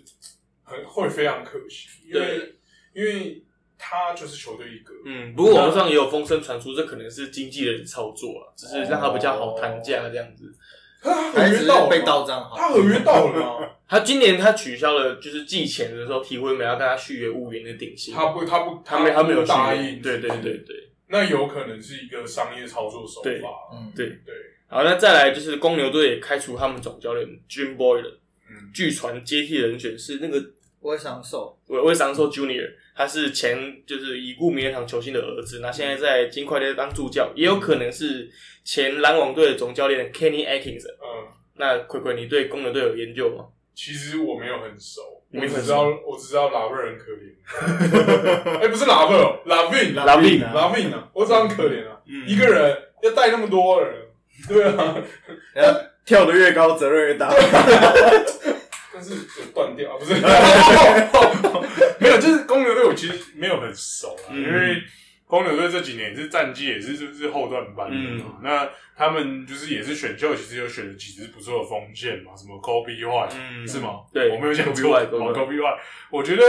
很会非常可惜，因为因为他就是球队一哥，嗯，不过网络上也有风声传出，这可能是经纪人的操作啊，只是让他比较好谈价这样子。他合还是约到了被盗账号？他合约到了吗？他今年他取消了，就是季前的时候，鹈鹕没要跟他续约五元的顶薪，他不，他不，他没他没有不答应，对对对对那有可能是一个商业操作手对法。嗯，对。对，好，那再来就是公牛队也开除他们总教练 Jim Boyle，嗯，据传接替人选是那个我想瘦，韦韦桑索 Junior，他是前就是已故名人堂球星的儿子，那现在在金块队当助教，也有可能是前篮网队的总教练 Kenny Atkins。嗯，那葵葵，你对公牛队有研究吗？其实我没有很熟我只知道我只知道拉贝尔很可怜，哎，不是拉贝哦，拉宾，拉宾啊。拉宾啊，我知道很可怜啊，嗯。一个人要带那么多人，对啊，然后跳得越高，责任越大。但是有断掉，啊不是？没有，就是公牛队，我其实没有很熟啊，嗯。因为公牛队这几年也是战绩也是就是后段班的嘛。嗯那他们就是也是选秀，其实有选了几支不错的锋线嘛，什么 Kobe White、嗯是吗？对我没有讲错 Kobe White Kobe White，我觉得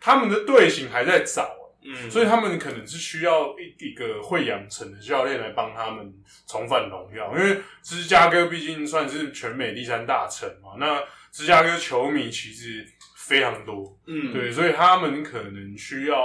他们的队形还在找。嗯，所以他们可能是需要一一个会养成的教练来帮他们重返荣耀，因为芝加哥毕竟算是全美第三大城嘛，那芝加哥球迷其实非常多，嗯，对，所以他们可能需要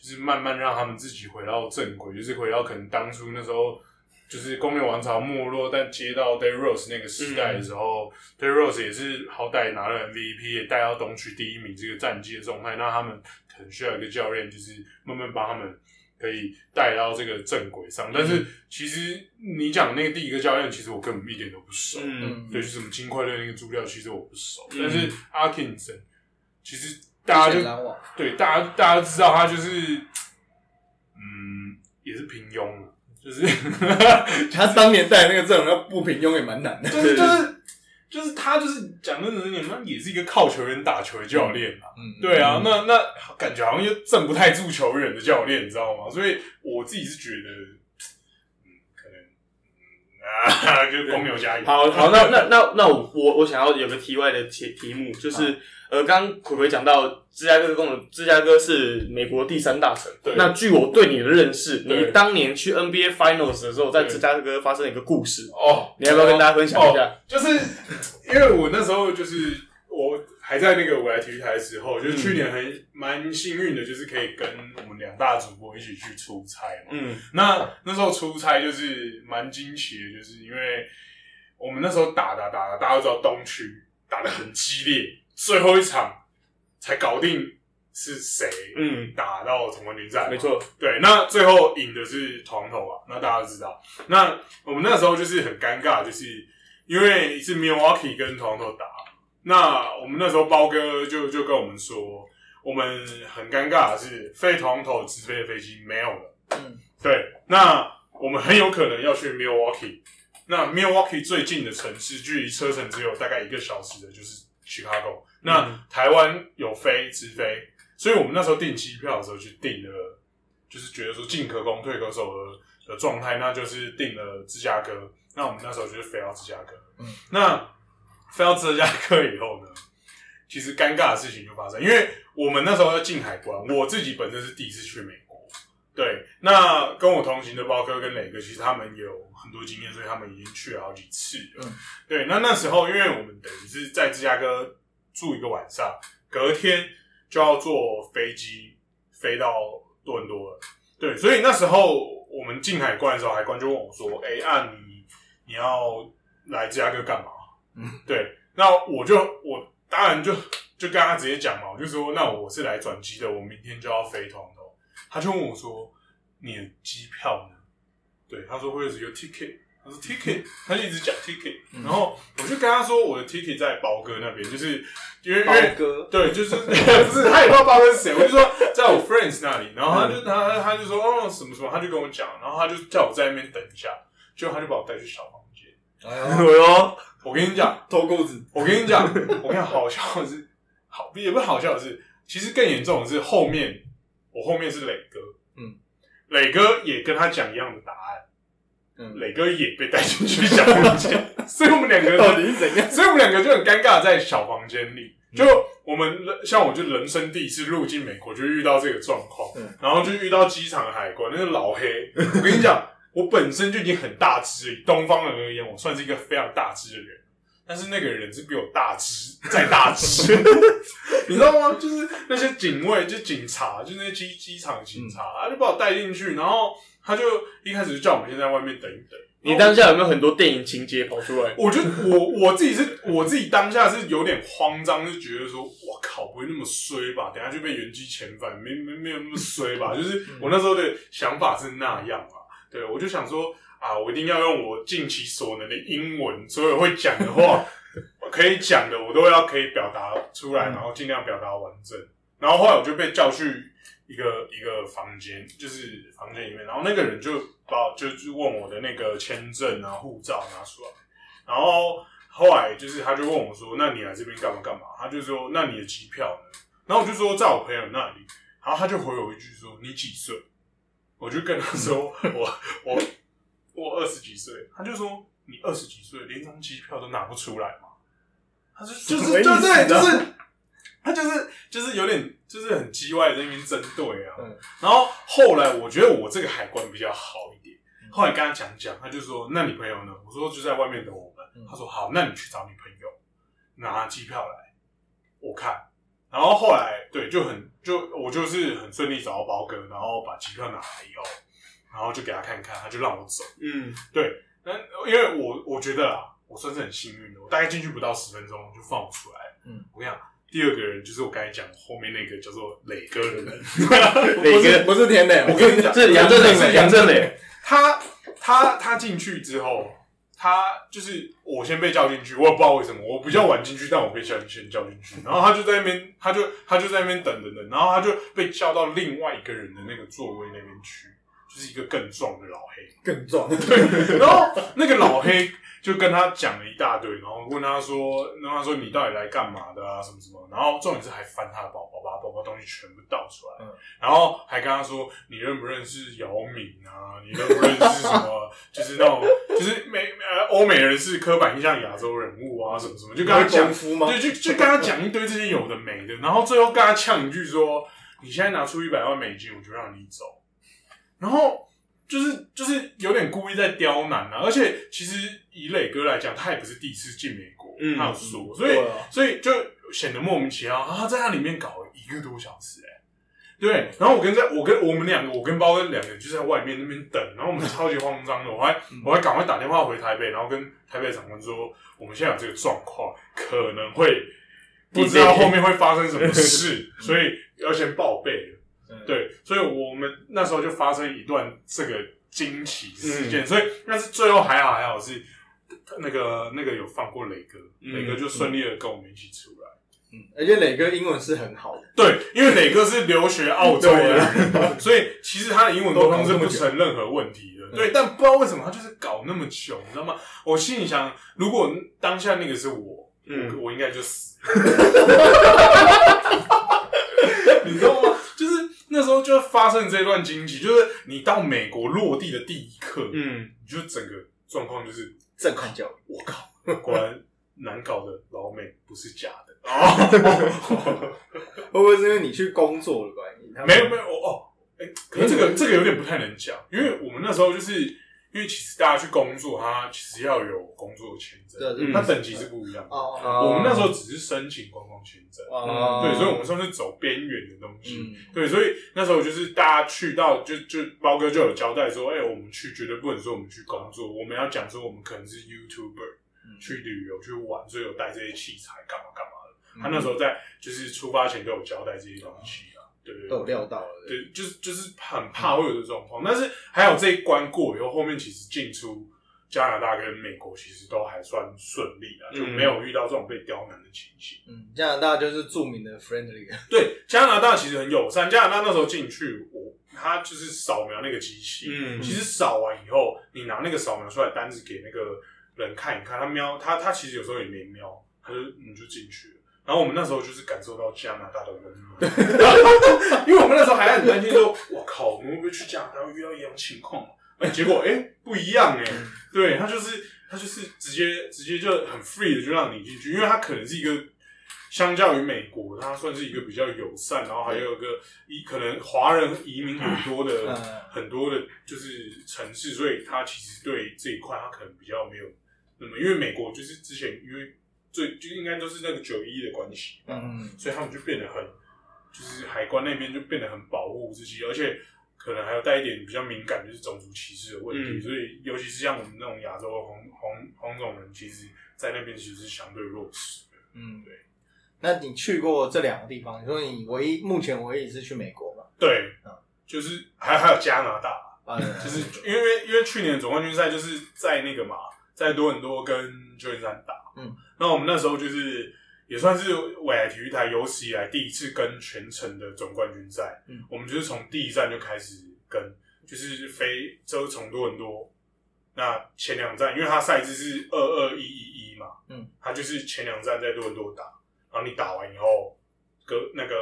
就是慢慢让他们自己回到正轨，就是回到可能当初那时候就是公牛王朝没落，但接到 Day Rose 那个时代的时候、d a y Rose 也是好歹拿了 MVP，也带到东区第一名这个战绩的状态，那他们很需要一个教练，就是慢慢帮他们可以带到这个正轨上。但是其实你讲那个第一个教练，其实我根本一点都不熟。嗯，对，就是什么金块队那个主料，其实我不熟。嗯但是 Arkinson，其实大家就对大家大家都知道他就是，嗯，也是平庸，就是 他当年带那个阵容要不平庸也蛮难的。就是就是就是他就是讲真的，你们也是一个靠球员打球的教练嘛。嗯，对啊，那那感觉好像又镇不太住球员的教练，你知道吗？所以我自己是觉得，嗯，可能，嗯啊，就是公牛加油。好好，那那那那我我我想要有个题外的题题目，就是呃，刚刚奎奎讲到芝加哥公牛，芝加哥是美国第三大城对。那据我对你的认识，你当年去 NBA Finals 的时候，在芝加哥发生了一个故事，哦，你要不要跟大家分享一下？就是因为我那时候就是我还在那个未来体育台的时候，就是去年很蛮幸运的，就是可以跟我们两大主播一起去出差嘛。嗯那那时候出差就是蛮惊奇的，就是因为我们那时候打打打打，大家都知道东区打得很激烈，最后一场才搞定是谁嗯，打到总冠军战，没错，对，那最后赢的是团头啊，那大家都知道。那我们那时候就是很尴尬，就是因为是 Milwaukee 跟团头打，那我们那时候包哥就就跟我们说，我们很尴尬的是飞团头直飞的飞机没有了。嗯，对，那我们很有可能要去 Milwaukee。那 Milwaukee 最近的城市，距离车程只有大概一个小时的，就是 Chicago。那台湾有飞直飞，所以我们那时候订机票的时候就订了，就是觉得说进可攻退可守的的状态，那就是订了芝加哥。那我们那时候就是飞到芝加哥。嗯，那飞到芝加哥以后呢，其实尴尬的事情就发生，因为我们那时候要进海关，我自己本身是第一次去美国。对，那跟我同行的包哥跟磊哥，其实他们有很多经验，所以他们已经去了好几次了。嗯，对，那那时候因为我们等于是在芝加哥住一个晚上，隔天就要坐飞机飞到多伦多了。对，所以那时候我们进海关的时候，海关就问我说：“哎、啊你你要来芝加哥干嘛？”嗯，对，那我就我当然就就跟他直接讲嘛，我就说：“那我是来转机的，我明天就要飞团头。”他就问我说：“你的机票呢？”对，他说：“Where's your ticket？”：“ticket。”他就 一直讲 ticket，、嗯然后我就跟他说：“我的 ticket 在包哥那边，就是因为因包为哥，对，就是 不是他也不知道包哥是谁，我就说在我 friends 那里，然后他就他他就说哦什么什么，他就跟我讲，然后他就叫我在那边等一下，结果他就把我带去小房间。哎哎呦，我跟你讲，偷裤子，我跟你讲，我跟你讲，好笑的是，好也不是好笑的是，其实更严重的是后面，我后面是磊哥，嗯，磊哥也跟他讲一样的答案，嗯，磊哥也被带进去小房间，所以我们两个到底是怎样？所以我们两个就很尴尬，在小房间里。就我们像我就人生第一次入境美国，就遇到这个状况，嗯然后就遇到机场海关，那个老黑。我跟你讲，我本身就已经很大只，以东方人而言，我算是一个非常大只的人。但是那个人是比我大只，再大只，你知道吗？就是那些警卫，就警察，就那些机机场警察，他就把我带进去，然后他就一开始就叫我们先在外面等一等。你当下有没有很多电影情节跑出来？我就我我自己是我自己当下是有点慌张，就觉得说，我靠，不会那么衰吧？等下就被原机遣返，没没没有那么衰吧？就是我那时候的想法是那样啊。对，我就想说啊，我一定要用我尽其所能的英文，所有会讲的话，可以讲的，我都要可以表达出来，然后尽量表达完整。然后后来我就被叫去一个一个房间，就是房间里面，然后那个人就把就就问我的那个签证啊、护照拿出来，然后后来就是他就问我说：“那你来这边干嘛干嘛？”他就说：“那你的机票呢？”然后我就说在我朋友那里，然后他就回我一句说：“你几岁？”我就跟他说：“ 我我我二十几岁。”他就说：“你二十几岁，连张机票都拿不出来吗？”他就就是就对，啊就是他就是就是有点就是很叽歪的在那边针对啊。嗯然后后来我觉得我这个海关比较好一点，后来跟他讲讲，他就说：“那你朋友呢？”我说：“就在外面等我们。嗯他说：“好，那你去找你朋友，拿机票来，我看。”然后后来对，就很就我就是很顺利找到包哥，然后把机票拿来以后，然后就给他看看，他就让我走。嗯，对，但因为我我觉得啊，我算是很幸运的，我大概进去不到十分钟就放我出来。嗯，我跟你讲，第二个人就是我刚才讲后面那个叫做磊哥的人，磊哥。不是田磊，我跟你讲，是杨振磊，是杨振磊。他他他进去之后，他就是我先被叫进去，我也不知道为什么，我比较晚进去，但我被叫先叫进去，然后他就在那边，他就他就在那边等等等，然后他就被叫到另外一个人的那个座位那边去，就是一个更壮的老黑，更壮。对，然后那个老黑就跟他讲了一大堆，然后问他说，问他说你到底来干嘛的啊，什么什么，然后重点是还翻他的包包，把他包包东西全部倒出来，嗯。然后还跟他说你认不认识姚明啊，你认不认识什么，就是那种就是美呃欧美人是刻板印象亚洲人物啊，什么什么，就跟他讲对，就就跟他讲一堆这些有的没的，然后最后跟他呛一句说，你现在拿出一百万美金，我就让你走，然后。就是就是有点故意在刁难啊，而且其实以磊哥来讲，他也不是第一次进美国，嗯他有说，所以、对啊所以就显得莫名其妙。啊他在那里面搞了一个多小时、哎，对。然后我跟在我跟我们两个，我跟包哥两个人就在外面那边等，然后我们超级慌张的，我还我还赶快打电话回台北，然后跟台北长官说，我们现在有这个状况，可能会不知道后面会发生什么事，所以要先报备对，所以我们那时候就发生一段这个惊奇事嗯件，所以但是最后还好还好是那个那个有放过磊哥，嗯磊哥就顺利的跟我们一起出来。嗯，而且磊哥英文是很好的，对，因为磊哥是留学澳洲的啊，所以其实他的英文沟通是不成任何问题的。对，但不知道为什么他就是搞那么久，你知道吗？我心里想，如果当下那个是我，嗯我我应该就死。那时候就发生这段惊奇，就是你到美国落地的第一刻，嗯，你就整个状况就是，震撼教育。我靠，果然难搞的老美不是假的 哦。会不会是因为你去工作的关系？没有没有哦哦，哎、可是这个这个有点不太能讲，因为我们那时候就是因为其实大家去工作，他其实要有工作签证，对对嗯它等级是不一样的。我们那时候只是申请观光签证，哦，对，所以我们算是走边缘的东西。嗯对，所以那时候就是大家去到，就就包哥就有交代说，哎、我们去绝对不能说我们去工作，我们要讲说我们可能是 YouTuber 嗯去旅游去玩，所以有带这些器材干嘛干嘛的。嗯他那时候在就是出发前都有交代这些东西啊，对对都有对。料到了，对对，就是就是很怕会有这状况，但是还有这一关过以后，后面其实进出加拿大跟美国其实都还算顺利啊，就嗯没有遇到这种被刁难的情形。嗯，加拿大就是著名的 friendly，对，加拿大其实很友善。加拿大那时候进去，我他就是扫描那个机器，嗯其实扫完以后，你拿那个扫描出来单子给那个人看一看，他瞄他他其实有时候也没瞄，他就你就进去了。然后我们那时候就是感受到加拿大的温暖，因为我们那时候还很担心说，我靠，我们会不会去加拿大会遇到一样情况？哎，结果哎、不一样哎、对他就是他就是直接直接就很 free 的就让你进去，因为他可能是一个相较于美国，它算是一个比较友善，然后还有一个一可能华人移民很多的、嗯。很多的，就是城市，所以他其实对这一块他可能比较没有那么，因为美国就是之前因为最就应该都是那个九一的关系，嗯所以他们就变得很，就是海关那边就变得很保护自己，而且可能还有带一点比较敏感，就是种族歧视的问题。嗯所以尤其是像我们那种亚洲红红红种人，其实在那边其实是相对弱势的。嗯，对。那你去过这两个地方？你说你唯一目前唯一一次去美国嘛？对嗯，就是还还有加拿大，啊，就是因为因为去年总冠军赛就是在那个嘛，在多伦多跟旧金山打，嗯，那我们那时候就是也算是未来体育台有史以来第一次跟全程的总冠军赛，嗯，我们就是从第一站就开始跟，就是飞就从多伦多，那前两站因为它赛制是二二一一一嘛，嗯，它就是前两站在多伦多打，然后你打完以后，隔那个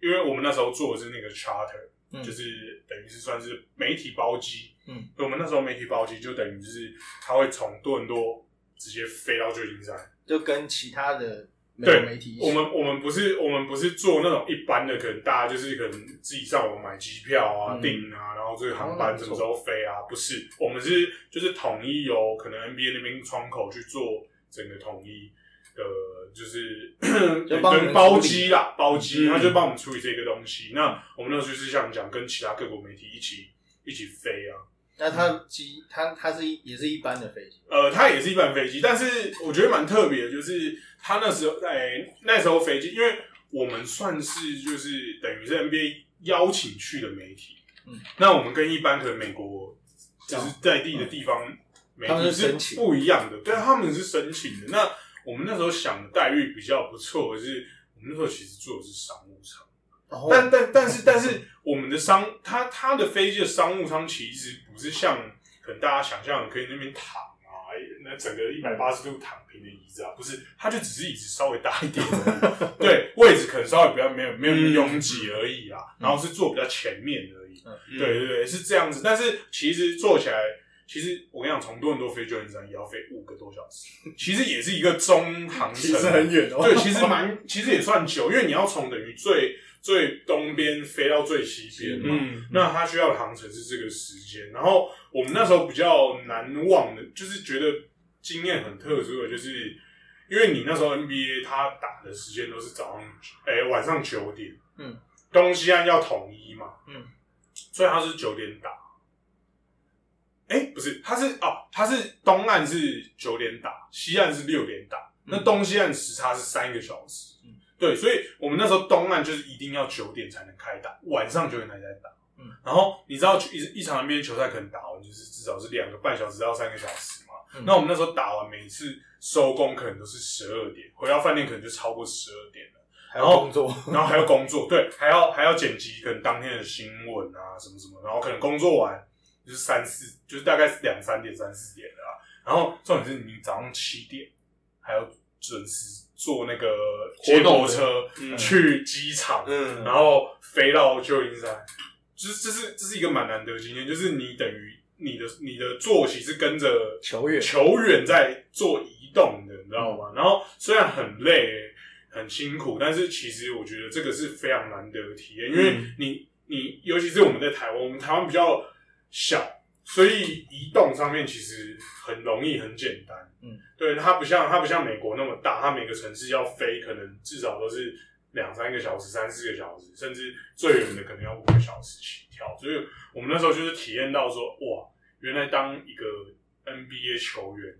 因为我们那时候做的是那个 charter。嗯。就是等于是算是媒体包机，嗯，我们那时候媒体包机就等于就是他会从多伦多直接飞到旧金山。就跟其他的美国对媒体一起，我们我们不是我们不是做那种一般的，可能大家就是可能自己上网买机票啊、嗯订啊，然后这个航班什么时候飞啊？不是，我们是就是统一由可能 NBA 那边窗口去做整个统一的，就是就 帮你们跟包机啦，包机，嗯他就帮我们处理这个东西。那我们那时候就是像讲跟其他各国媒体一起一起飞啊。那它机它它是一也是一般的飞机，呃，它也是一般飞机，但是我觉得蛮特别的，就是它那时候在那时候飞机，因为我们算是就是等于是 NBA 邀请去的媒体，嗯，那我们跟一般可能美国就是在地的地方媒他们体是是申请不一样的，对，他们是申请的。那我们那时候想的待遇比较不错，可是我们那时候其实做的是商务舱。然后但但但是但是我们的商，它它的飞机的商务舱其实不是像可能大家想象的可以那边躺啊，那整个一百八十度躺平的椅子啊，不是，它就只是椅子稍微大一点，对，位置可能稍微比较没有没有那么拥挤而已啦，然后是坐比较前面而已，嗯。对对对，是这样子。但是其实坐起来，其实我跟你讲，从多伦多飞旧金山也要飞五个多小时，其实也是一个中航程，其实很远哦。对，其实蛮，其实也算久，因为你要从等于最最东边飞到最西边嘛。嗯，那它需要的航程是这个时间，然后我们那时候比较难忘的，就是觉得经验很特殊的，就是因为你那时候 NBA 它打的时间都是早上，哎、晚上九点，嗯，东西岸要统一嘛，嗯，所以它是九点打。哎、不是，它是哦，它是东岸是九点打，西岸是六点打，那东西岸时差是三个小时。嗯对，所以我们那时候东岸就是一定要九点才能开打，晚上九点才在打。嗯，然后你知道一一场 NBA 球赛可能打完就是至少是两个半小时到三个小时嘛。嗯那我们那时候打完，每次收工可能都是十二点，回到饭店可能就超过十二点了。还要工作，然后还要工作，对，还要还要剪辑可能当天的新闻啊什么什么，然后可能工作完就是三四，就是大概是两三点三四点的啦。然后重点是你早上七点还要准时坐那个接驳车嗯。去机场，嗯。然后飞到旧金山，就是这是这是一个蛮难得的经验，就是你等于你的你的作息是跟着球员。球员在做移动的，你知道吗？然后虽然很累、很辛苦，但是其实我觉得这个是非常难得的体验，因为嗯。你你尤其是我们在台湾，我们台湾比较小，所以移动上面其实很容易、很简单。嗯，对，它不像它不像美国那么大，它每个城市要飞可能至少都是两三个小时、三四个小时，甚至最远的可能要五个小时起跳。所以我们那时候就是体验到说，哇，原来当一个 NBA 球员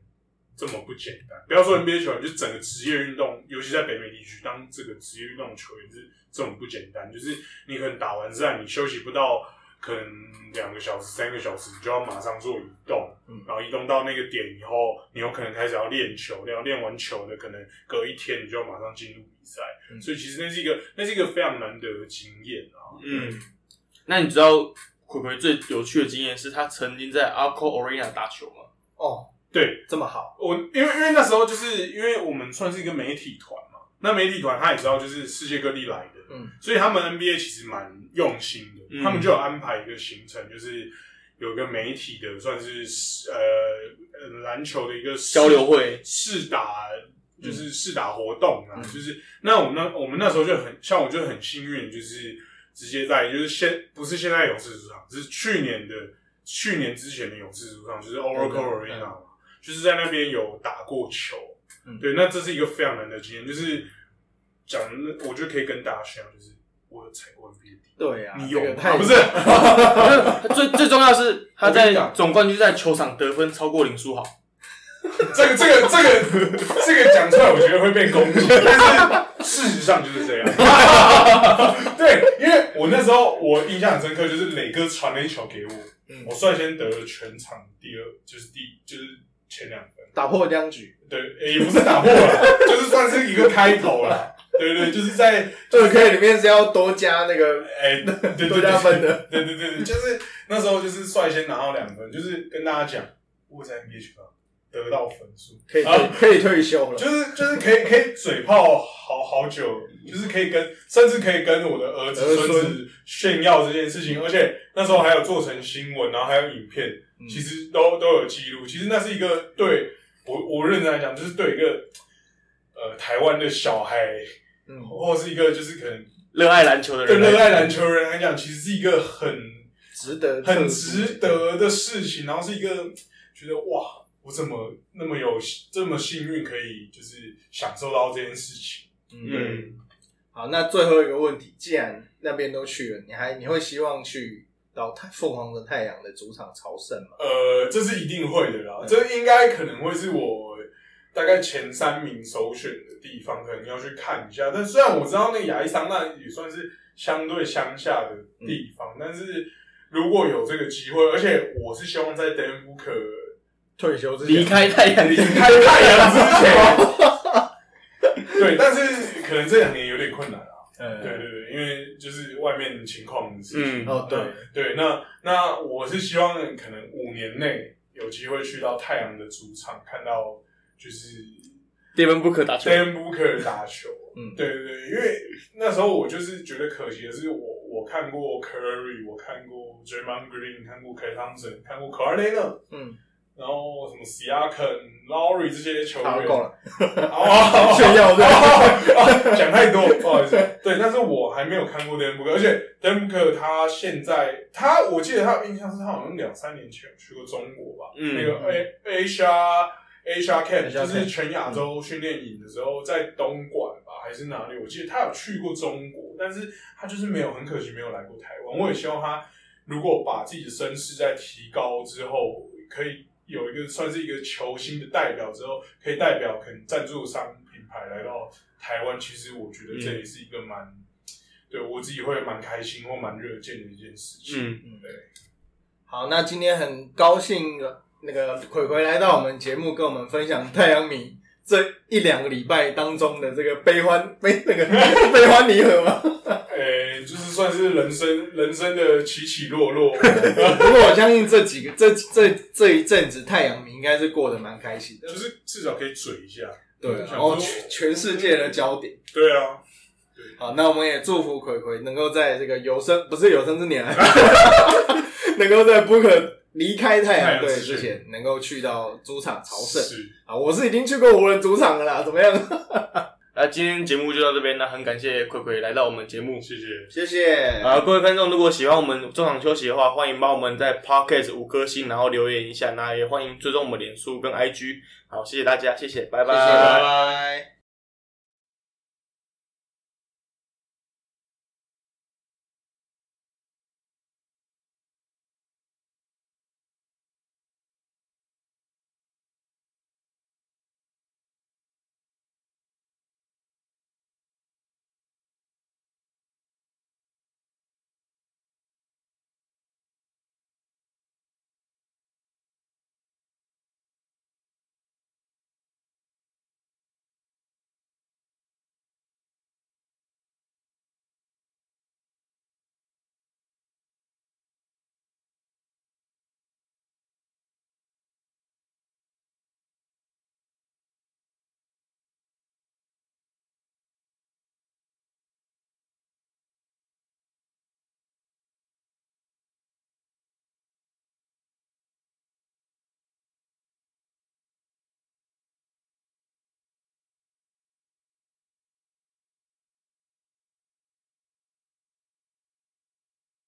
这么不简单。不要说 NBA 球员，就整个职业运动，尤其在北美地区，当这个职业运动球员是这么不简单。就是你可能打完赛，你休息不到可能两个小时、三个小时，你就要马上做移动，嗯然后移动到那个点以后，你有可能开始要练球，然后练完球的，可能隔一天你就要马上进入比赛。嗯所以其实那是一个那是一个非常难得的经验啊。嗯，那你知道葵葵最有趣的经验是他曾经在 Arco Arena 打球吗？哦，对，这么好，我因为因为那时候就是因为我们算是一个媒体团嘛，那媒体团他也知道就是世界各地来的，嗯，所以他们 NBA 其实蛮用心的，嗯。他们就有安排一个行程，就是有一个媒体的算是呃呃篮球的一个交流会。试打。就是试打活动啊，嗯。就是那我们那我们那时候就很像我就很幸运，就是直接在就是现不是现在勇士主场，是去年的去年之前的勇士主场，就是 Oracle 嗯 Arena 嘛，就是在那边有打过球。嗯对，那这是一个非常难的经验，就是讲，我觉得可以跟大家分享，就是我有踩过 NBA 底，对啊，你有吗？不是，最最重要的是他在总冠军赛球场得分超过林书豪。这个这个这个这个讲出来，我觉得会被攻击，但是事实上就是这样。对，因为我那时候我印象很深刻，就是磊哥传了一球给我，嗯我率先得了全场第二，就是第就是前两分。打破僵局，对，也不是打破了，就是算是一个开头了。对对，就是在二 K 里面是要多加那个哎，对对对多加分的，对对对对，就是那时候就是率先拿到两分，就是跟大家讲，我在 NBA 得到分数，可以可以退休了，就是就是可以可以嘴炮好好久，就是可以跟甚至可以跟我的儿子孙。孙子炫耀这件事情，而且那时候还有做成新闻，然后还有影片，嗯。其实都都有记录。其实那是一个对我我认真来讲，就是对一个呃台湾的小孩，嗯，或是一个就是可能热爱篮球的对人对，热爱篮球的人来讲，其实是一个很值得很值得的事情，然后是一个觉得哇，我怎么那么有这么幸运，可以就是享受到这件事情。嗯，嗯，好，那最后一个问题，既然那边都去了，你还你会希望去到太凤凰的太阳的主场朝圣嘛？呃，这是一定会的啦，这应该可能会是我大概前三名首选的地方，可能要去看一下。但虽然我知道那个亚利桑那也算是相对乡下的地方，但是如果有这个机会，而且我是希望在 e o o k 退休之前离开太阳，离开太阳之前，对，但是可能这两年有点困难啊。呃，对对对，因为就是外面情况的事情。嗯哦对，对，那那我是希望可能五年内有机会去到太阳的主场，看到就是跌分不可打球 d。a n Booker 打球。嗯对对对，因为那时候我就是觉得可惜的是我，我看过 Curry，我看过 Draymond Green，看过 Klay Thompson，看过 k a r l e n a 嗯，然后什么 Siakam、Lowry 这些球员，好够了，哦，炫耀对哦 讲太多，不好意思。对，但是我还没有看过 d e n b o o k 而且 d e n b o o k 他现在他，我记得他有印象是他好像两三年前去过中国吧，嗯那个 A Asia Asia Camp 就是全亚洲训练营的时候，在东莞吧还是哪里？我记得他有去过中国，但是他就是没有，很可惜没有来过台湾。我也希望他如果把自己的身世再提高之后，可以有一个算是一个球星的代表之后，可以代表可能赞助商品牌来到台湾。其实我觉得这也是一个蛮、对我自己会蛮开心或蛮热见的一件事情。嗯，对好，那今天很高兴那个葵葵来到我们节目，跟我们分享太阳米这一两个礼拜当中的这个悲欢悲那个 悲欢离合嘛。是算是人生人生的起起落落。不过我相信这几个这这这一阵子太阳明应该是过得蛮开心的，就是至少可以嘴一下。对，想然后全全世界的焦点。对啊，好，那我们也祝福葵葵能够在这个有生不是有生之年啊，能够在 Booker 离开太阳队之前，能够去到主场朝圣是啊！我是已经去过湖人主场了啦，怎么样？那今天节目就到这边，那很感谢葵葵来到我们节目。谢谢。谢谢。啊，各位观众，如果喜欢我们中场休息的话，欢迎帮我们在 Podcast 五颗星，然后留言一下。那也欢迎追踪我们脸书跟 IG。好，谢谢大家，谢谢，拜谢谢，拜拜。